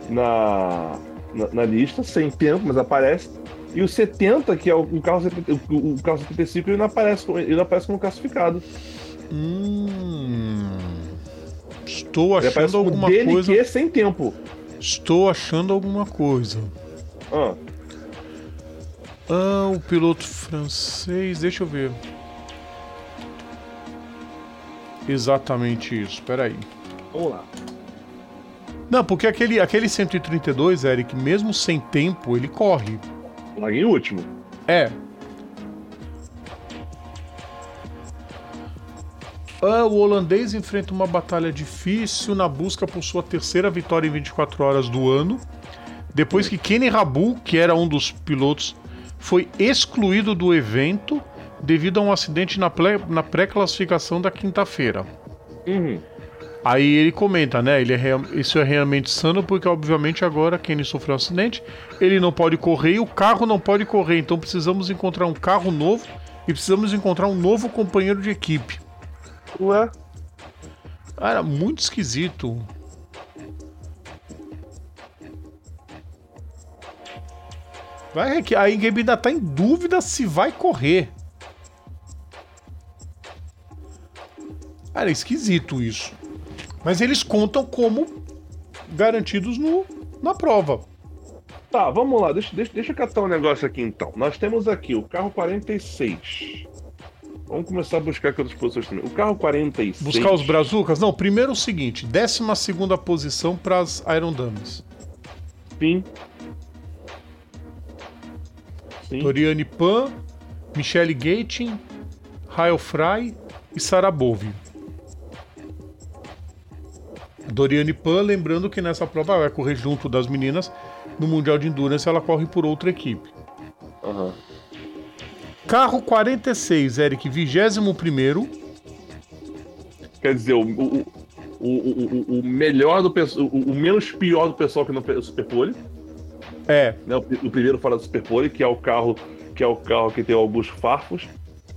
na, na, na, lista, sem tempo, mas aparece. E o 70, que é o, o carro, o, o carro 75, ele não aparece, ele não aparece como classificado. Hum. Estou achando alguma coisa. Que sem tempo. Estou achando alguma coisa. Ah. Ah, o piloto francês. Deixa eu ver. Exatamente isso. Espera aí. Vamos lá. Não, porque aquele, aquele 132, Eric, mesmo sem tempo, ele corre. Lá em último. É, Ah, o holandês enfrenta uma batalha difícil na busca por sua terceira vitória em 24 horas do ano, depois que Kenny Rabu, que era um dos pilotos, foi excluído do evento devido a um acidente na pré-classificação da quinta-feira. Uhum. Aí ele comenta, né? Ele é isso é realmente sano porque, obviamente, agora Kenny sofreu um acidente, ele não pode correr e o carro não pode correr. Então precisamos encontrar um carro novo e precisamos encontrar um novo companheiro de equipe. Ué? Cara, muito esquisito. Vai que a Ingame ainda tá em dúvida se vai correr. Cara, é esquisito isso. Mas eles contam como garantidos no, na prova. Tá, vamos lá. Deixa, deixa, deixa eu catar um negócio aqui então. Nós temos aqui o carro 46. Vamos começar a buscar aqui outras posições também. O carro 46. Buscar os brazucas? Não, primeiro o seguinte: 12 posição para as Iron Dummies. Sim. Sim. Doriane Pan, Michelle Gating, Rael Fry e Sarah Bove. Doriane Pan, lembrando que nessa prova vai correr junto das meninas. No Mundial de Endurance ela corre por outra equipe. Aham. Uhum. Carro 46, Eric, 21. Quer dizer, o, o, o, o, melhor do pessoal. O, menos pior do pessoal que não fez o Superpole. É. Né, o, primeiro fora do Superpole, que é o carro que é o carro que tem o Augusto Farfus.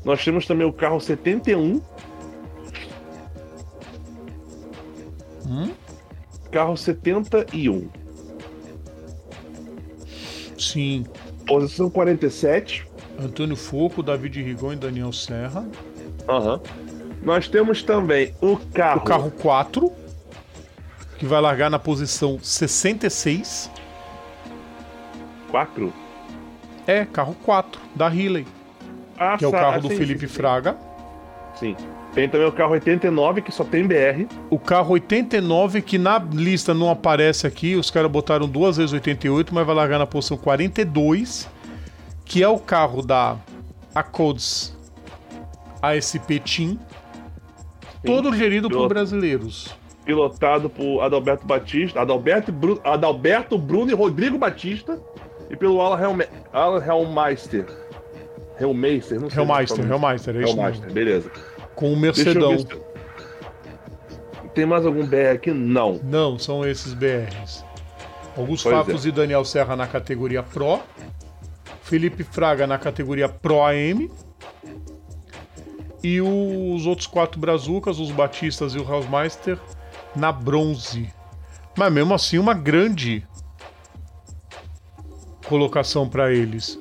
Nós temos também o carro 71. Hum? Carro 71. Sim. Posição 47. Antônio Foco, David Rigon e Daniel Serra. Uhum. Nós temos também o carro. O carro 4, que vai largar na posição 66. 4? É, carro 4, da Healy. Ah, que é o carro do sim, Felipe sim, Fraga. Sim. Tem também o carro 89, que só tem BR. O carro 89, que na lista não aparece aqui, os caras botaram duas vezes 88, mas vai largar na posição 42, que é o carro da Acodes ASP Team, todo gerido por brasileiros. Pilotado por Adalberto Batista, Adalberto, Bru, Adalberto Bruno e Rodrigo Batista, e pelo Alan, Helme, Alan Helmeister. Helmeister, não sei. Helmeister, Helmeister, é isso Helmeister, beleza. Com o Mercedão. Se... Tem mais algum BR aqui? Não. Não, são esses BRs. Augusto Pois Fatos é. e Daniel Serra na categoria Pro. Felipe Fraga na categoria Pro AM. E os outros quatro brazucas, os Batistas e o Hausmeister, na bronze. Mas mesmo assim, uma grande colocação para eles.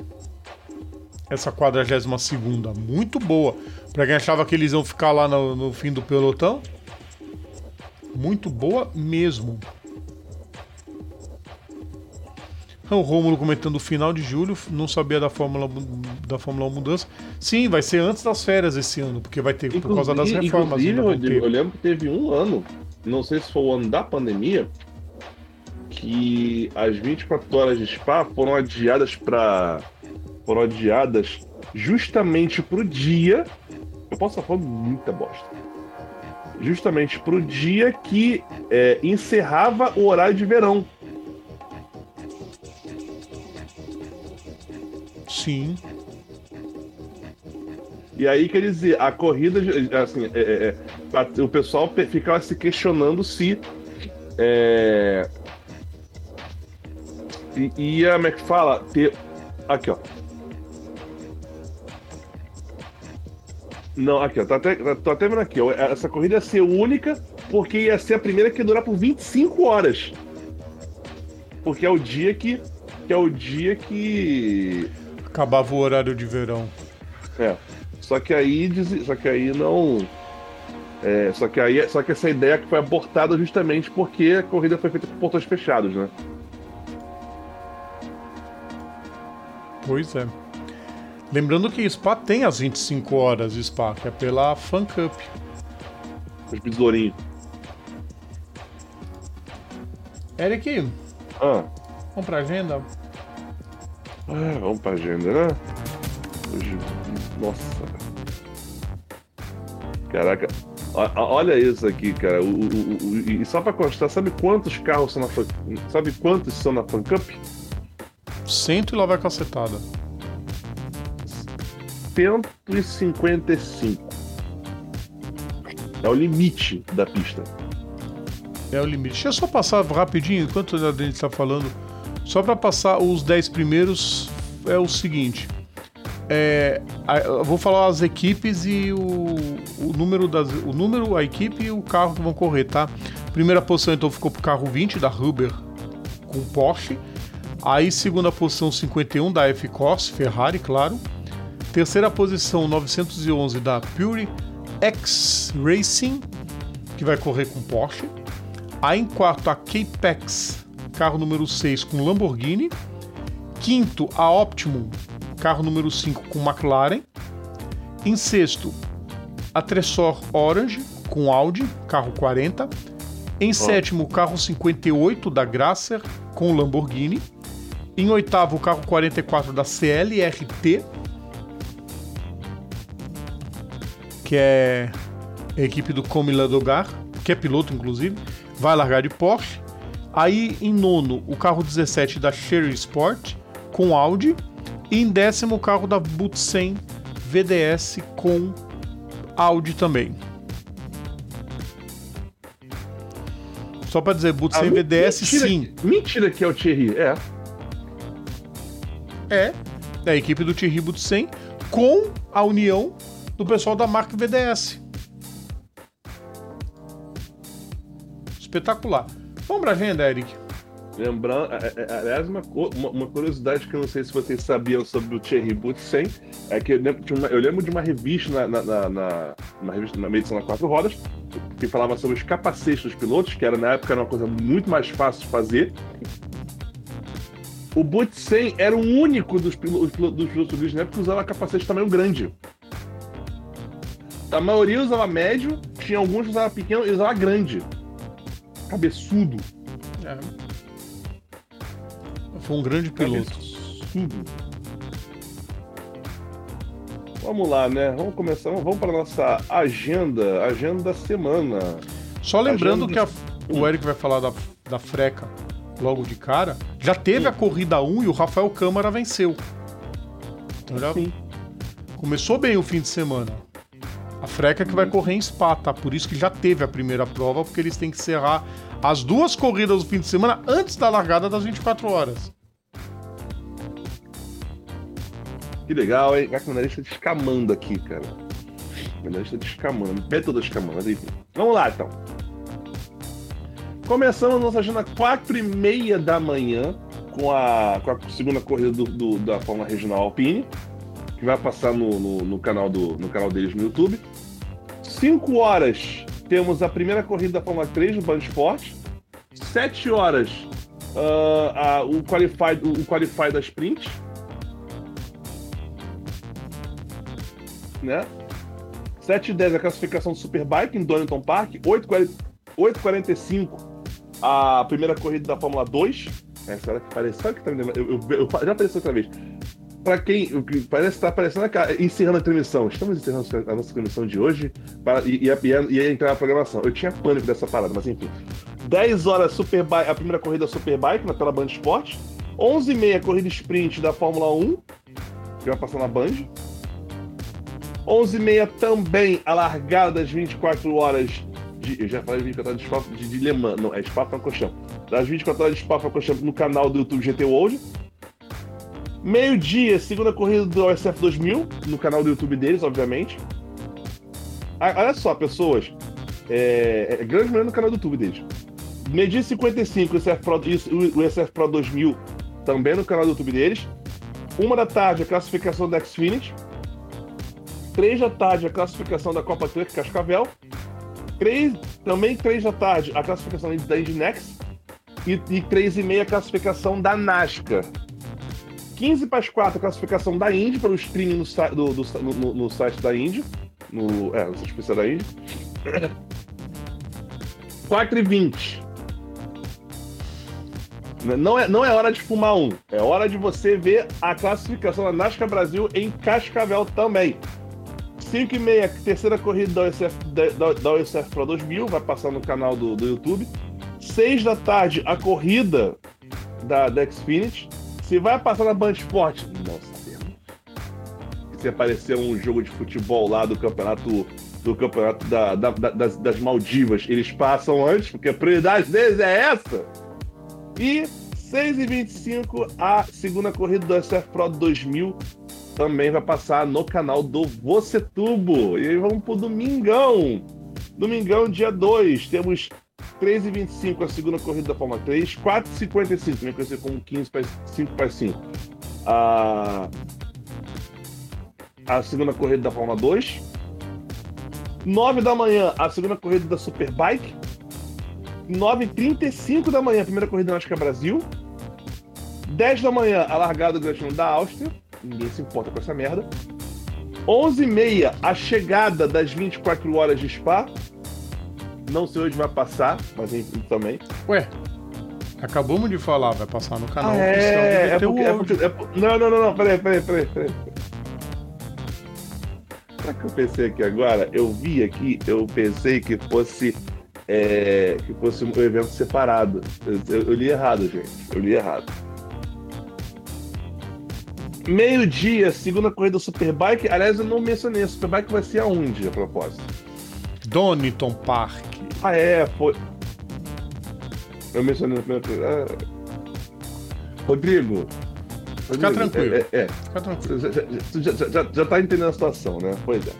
Essa 42 segunda, muito boa. Pra quem achava que eles iam ficar lá no, no fim do pelotão, muito boa mesmo. O Rômulo comentando o final de julho, não sabia da Fórmula, da Fórmula 1 mudança. Sim, vai ser antes das férias esse ano, porque vai ter por causa das Inclusive- reformas. inclusive, Rodrigo, eu lembro que teve um ano, não sei se foi o ano da pandemia, que as 24 horas de Spa foram adiadas para foram adiadas justamente pro dia. Eu posso estar falando muita bosta. Justamente pro dia que é, encerrava o horário de verão. Sim. E aí, quer dizer, a corrida, assim, é, é, é, o pessoal pe- ficava se questionando se é, ia, como é que fala, ter, aqui ó. Não, aqui ó, tá até, tô até vendo aqui, ó, essa corrida ia ser única porque ia ser a primeira que ia durar por 25 horas. Porque é o dia que, que é o dia que Acabava o horário de verão. é. Só que aí diz- só que aí não é, só que aí só que essa ideia que foi abortada justamente porque a corrida foi feita por portões fechados, né? Pois é. Lembrando que Spa tem as 25 horas de Spa, que é pela Fan Cup. Os besourinhos. Eric, Ah, vamos pra agenda? Ah, vamos pra agenda, né? Hoje, nossa. Caraca, olha isso aqui, cara. O- o- o- e só pra constar, sabe quantos carros são na Fan, sabe quantos são na Fan Cup? Cento e lá vai cacetada. 155. É o limite da pista. É o limite. Deixa eu só passar rapidinho, enquanto a gente está falando, só para passar os 10 primeiros, é o seguinte. É, vou falar as equipes e o, o número das. O número, a equipe e o carro que vão correr, tá? Primeira posição então ficou pro carro 20 da Huber com Porsche. Aí segunda posição 51 da F-Corse, Ferrari, claro. Terceira posição 911 da Pure X Racing, que vai correr com Porsche. Aí em quarto, a Capex, carro número 6 com Lamborghini. Quinto, a Optimum, carro número 5 com McLaren. Em sexto, a Tresor Orange com Audi, carro 40. Em sétimo, o carro 58 da Grasser com Lamborghini. Em oitavo, o carro 44 da CLRT, que é a equipe do Comila Dogar, que é piloto inclusive, vai largar de Porsche. Aí em nono, o carro 17 da Chery Sport com Audi. E em décimo, o carro da Butsen VDS com Audi também. Só para dizer, Butsen Ah, VDS mentira, sim. Mentira que é o Thierry. É. É, é a equipe do Thierry Butsen com a união do pessoal da marca VDS. Espetacular. Vamos pra agenda, Eric. Lembrando, aliás, uma, uma- uma curiosidade que eu não sei se vocês sabiam sobre o Thierry Boutsen é que eu lembro de uma, eu lembro de uma revista na, na, na, uma revista na edição na quatro rodas que falava sobre os capacetes dos pilotos, que era na época era uma coisa muito mais fácil de fazer. O Boutsen era o único dos pilotos, dos pilotos grandes na época que usava capacete de tamanho grande. a maioria usava médio, tinha alguns que usava pequeno e usava grande. Cabeçudo. É. Foi um grande piloto. Cabeçudo. Vamos lá, né? Vamos começar. Vamos para nossa agenda, agenda da semana. Só lembrando Agenda que a- o Eric vai falar da, da freca logo de cara. Já teve a corrida 1 e o Rafael Câmara venceu. Então já Sim. começou bem o fim de semana. A freca que vai correr em Spa, tá? Por isso que já teve a primeira prova, porque eles têm que encerrar as duas corridas do fim de semana antes da largada das 24 horas. Que legal, hein? Caraca, meu descamando aqui, cara. Meu nariz descamando. Pé todo descamando, mas enfim. Vamos lá, então. Começamos a nossa agenda 4 e meia da manhã com a, com a segunda corrida do, do- da Fórmula Regional Alpine, que vai passar no, no, no canal do, no canal deles no YouTube. 5 horas temos a primeira corrida da Fórmula 3 do Band Sport. 7 horas ah, a- o, qualify, o, o Qualify da Sprint. né? 7 e 10 a classificação do Superbike em Donington Park. 8h45 a primeira corrida da Fórmula 2. Essa hora que parece. Sabe o que tá me lembrando? Eu, eu- eu- já apareceu outra vez. Pra quem. Parece que tá aparecendo aqui, encerrando a transmissão. Estamos encerrando a nossa transmissão de hoje para, e, e, ia entrar na programação. Eu tinha pânico dessa parada, mas enfim. 10 horas Superbike, a primeira corrida Superbike na tela Band Esporte. 11h30 corrida sprint da Fórmula 1, que vai passar na Band. 11h30 também a largada das 24 horas de. Eu já falei 24 horas de Spa de, de Le Mans, não, é Spa-Francorchamps. Das 24 horas de Spa-Francorchamps no canal do YouTube GT World. Meio-dia, segunda corrida do OSF 2000, no canal do YouTube deles, obviamente. Ah, olha só, pessoas. É, é grande maioria no canal do YouTube deles. Meio-dia e 55, o SF Pro, o SF Pro 2000, também no canal do YouTube deles. Uma da tarde, a classificação da Xfinity. 3 da tarde a classificação da Copa Truck Cascavel. 3, também 3 da tarde a classificação da Indy Next. E, e 3 e meia a classificação da NASCAR. 15 para as 4 a classificação da Indy para o streaming no, do- do- no- no- site da Indy. No, é, no site especial da Indy. 4 e 20 não é, não é hora de fumar um. É hora de você ver a classificação da NASCAR Brasil em Cascavel também. 5 e meia, terceira corrida da da, da, da USF Pro 2000, vai passar no canal do, do YouTube. 6 da tarde, a corrida da, da Xfinity. Se vai passar na Band Sport, não sabemos. Se aparecer um jogo de futebol lá do campeonato do campeonato da, da- da- das, das Maldivas, eles passam antes, porque a prioridade deles é essa. E 6 e 25 a segunda corrida do SF Pro 2000 também vai passar no canal do Você Tubo. E aí vamos pro domingão. Domingão, dia 2, temos 3 e 25 a segunda corrida da Fórmula 3, 4 e 55, também conhecido como 15 para 5 para 5. A, a segunda corrida da Fórmula 2. 9 da manhã, a segunda corrida da Superbike. 9h35 da manhã, a primeira corrida na NASCAR Brasil. 10 da manhã, a largada do Grande da Áustria. Ninguém se importa com essa merda. 11h30, a chegada das 24 horas de Spa. Não sei onde vai passar, mas enfim, também. Ué, acabamos de falar, vai passar no canal Ah, é, é do porque, é porque- é por- Não, não, não, não, peraí, peraí, peraí, peraí. O que eu pensei aqui agora? Eu vi aqui, eu pensei que fosse. é, que fosse um evento separado. Eu, eu- eu li errado, gente. Eu li errado. Meio-dia, segunda corrida do Superbike. Aliás, eu não mencionei. Superbike vai ser aonde, a propósito? Donington Park. Ah, é, foi. Eu mencionei na primeira coisa. Ah. Rodrigo. Fica Rodrigo, tranquilo. É, é, Fica tranquilo. já, já, já, já tá entendendo a situação, né? Pois é.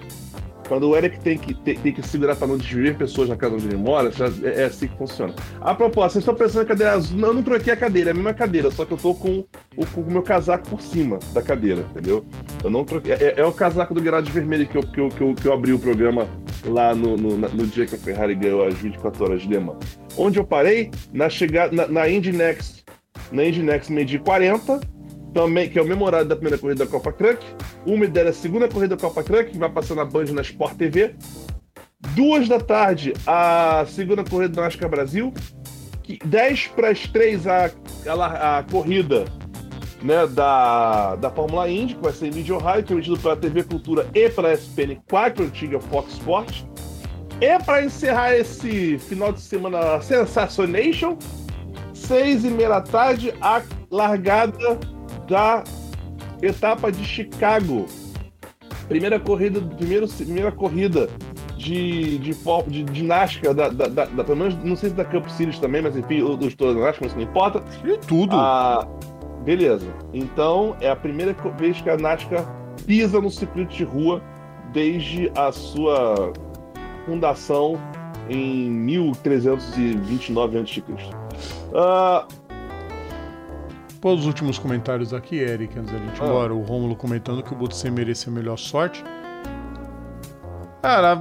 Quando o Eric tem que, tem, tem que segurar para não desviar pessoas na casa onde ele mora, já, é, é assim que funciona. A propósito, vocês estão pensando na cadeira azul. Não, eu não troquei a cadeira, é a mesma cadeira, só que eu tô com o, com o meu casaco por cima da cadeira, entendeu? Eu não troquei. É, é o casaco do Guerrado Vermelho que eu, que, eu, que, eu, que eu abri o programa lá no, no, no dia que a Ferrari ganhou as 24 horas de Le Mans. Onde eu parei? Na chegada. Na, na Indy Next. Na Indy Next medi 40. Também, que é o mesmo horário da primeira corrida da Copa Truck. Uma ideia da segunda corrida da Copa Truck, que vai passar na Band na Sport TV. Duas da tarde, a segunda corrida do NASCAR Brasil. 10 para as 3 a, a, a, corrida né, da, da Fórmula Indy, que vai ser em vídeo rádio, transmitido pela TV Cultura e pela SPN 4, antiga Fox Sports. E para encerrar esse final de semana Sensacionation, 6 e meia da tarde, a largada da etapa de Chicago. Primeira corrida, primeiro, primeira corrida de, de, de ginástica, da, da, da, da, pelo menos, não sei se da Cup Series também, mas enfim, os todos ginástica, mas não importa. E tudo. Ah, beleza. Então, é a primeira vez que a NASCAR pisa no circuito de rua desde a sua fundação em 1329 a.C. Uh, Pô, os últimos comentários aqui, Eric, antes da gente ir ah. embora. O Rômulo comentando que o Butsen merecia melhor sorte. Cara,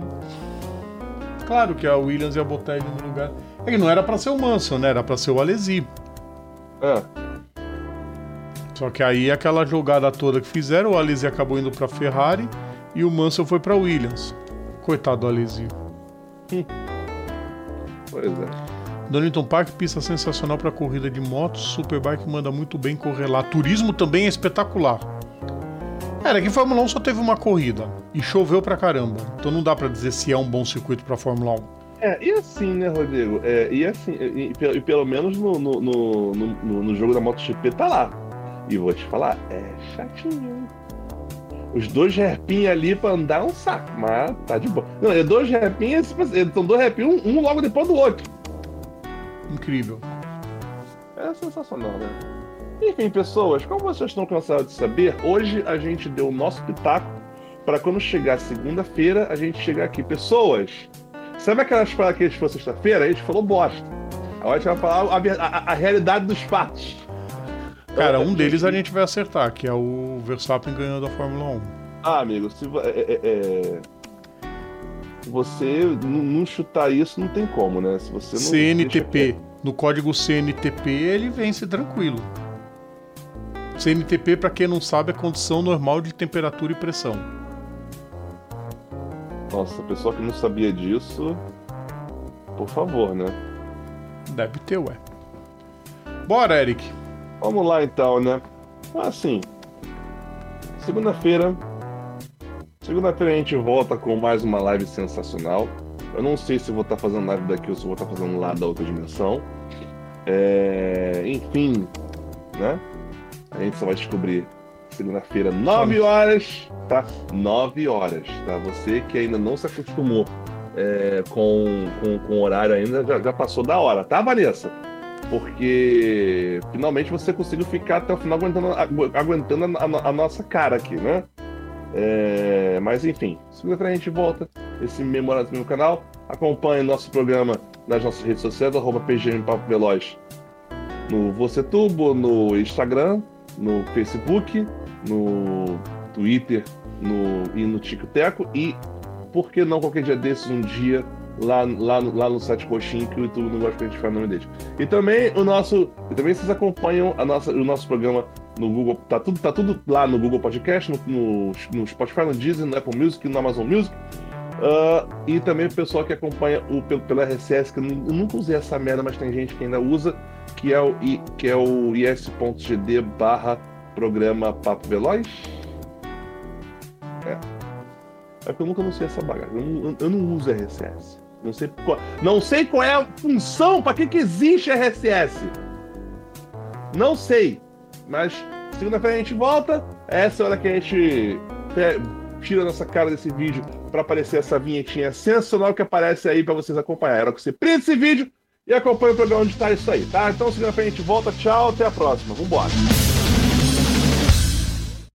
claro que a Williams ia botar ele no lugar. É que não era para ser o Mansell, né? Era para ser o Alesi. É. Só que aí aquela jogada toda que fizeram, o Alesi acabou indo para Ferrari e o Mansell foi para Williams. Coitado do Alesi. pois é. Donington Park, pista sensacional para corrida de motos. Superbike manda muito bem correr lá. Turismo também é espetacular. Era que Fórmula 1 só teve uma corrida e choveu pra caramba. Então não dá para dizer se é um bom circuito para Fórmula 1. É, e assim, né, Rodrigo? É, e assim, e, e, pelo menos no, no, no, no, no jogo da MotoGP tá lá. E vou te falar, é chatinho. Os dois repinhos ali pra andar é um saco, mas tá de boa. Não, é dois repinhos, são dois repinhos, um, um logo depois do outro. Incrível. É sensacional, né? Enfim, pessoas, como vocês estão cansados de saber, hoje a gente deu o nosso pitaco para quando chegar segunda-feira a gente chegar aqui. Pessoas, sabe aquelas paradas que a gente falou sexta-feira? A gente falou bosta. Agora a gente vai falar a, a, a realidade dos fatos. Cara, um deles a gente vai acertar, que é o Verstappen ganhando a Fórmula 1. Ah, amigo, se é, é, é... você não chutar isso, não tem como, né? Se você não CNTP. No código CNTP ele vence tranquilo. CNTP, para quem não sabe, é condição normal de temperatura e pressão. Nossa, pessoal que não sabia disso, por favor, né? Deve ter, ué. Bora, Eric. Vamos lá então, né? Assim, segunda-feira. Segunda-feira a gente volta com mais uma live sensacional. Eu não sei se vou estar fazendo live daqui ou se vou estar fazendo lá da outra dimensão. É... Enfim, né? A gente só vai descobrir segunda-feira, 9 horas, tá? 9 horas, tá? Você que ainda não se acostumou é, com, com, com, o horário ainda, já, já, passou da hora, tá, Vanessa? Porque finalmente você conseguiu ficar até o final aguentando, aguentando a, a, a nossa cara aqui, né? É, mas enfim, segunda-feira a gente volta. Esse memorável no canal. Acompanhe nosso programa nas nossas redes sociais, arroba PGM Papo Veloz. No Você Tubo, no Instagram, no Facebook, no Twitter no, e no Tico Teco. E por que não qualquer dia desses, um dia, lá, lá, lá no site Coxinho, que o YouTube não gosta que a gente fale o nome dele. E também o nosso. E também vocês acompanham a nossa, o nosso programa no Google. Tá tudo, tá tudo lá no Google Podcast, no, no, no Spotify, no Disney, no Apple Music, no Amazon Music. Uh, e também o pessoal que acompanha o, pelo, pelo RSS, que eu, eu, nunca usei essa merda, mas tem gente que ainda usa, que é o, que é o is.gd barra programa Papo Veloz. É. É porque eu nunca usei essa bagagem. Eu não, eu não uso RSS. Não sei, qual, não sei qual é a função, para que, que existe RSS. Não sei. Mas segunda-feira a gente volta. Essa é a hora que a gente tira a nossa cara desse vídeo para aparecer essa vinhetinha sensacional que aparece aí para vocês acompanhar. Era que você print esse vídeo e acompanha o programa onde está isso aí, tá? Então segunda-feira a gente volta. Tchau, até a próxima. Vambora.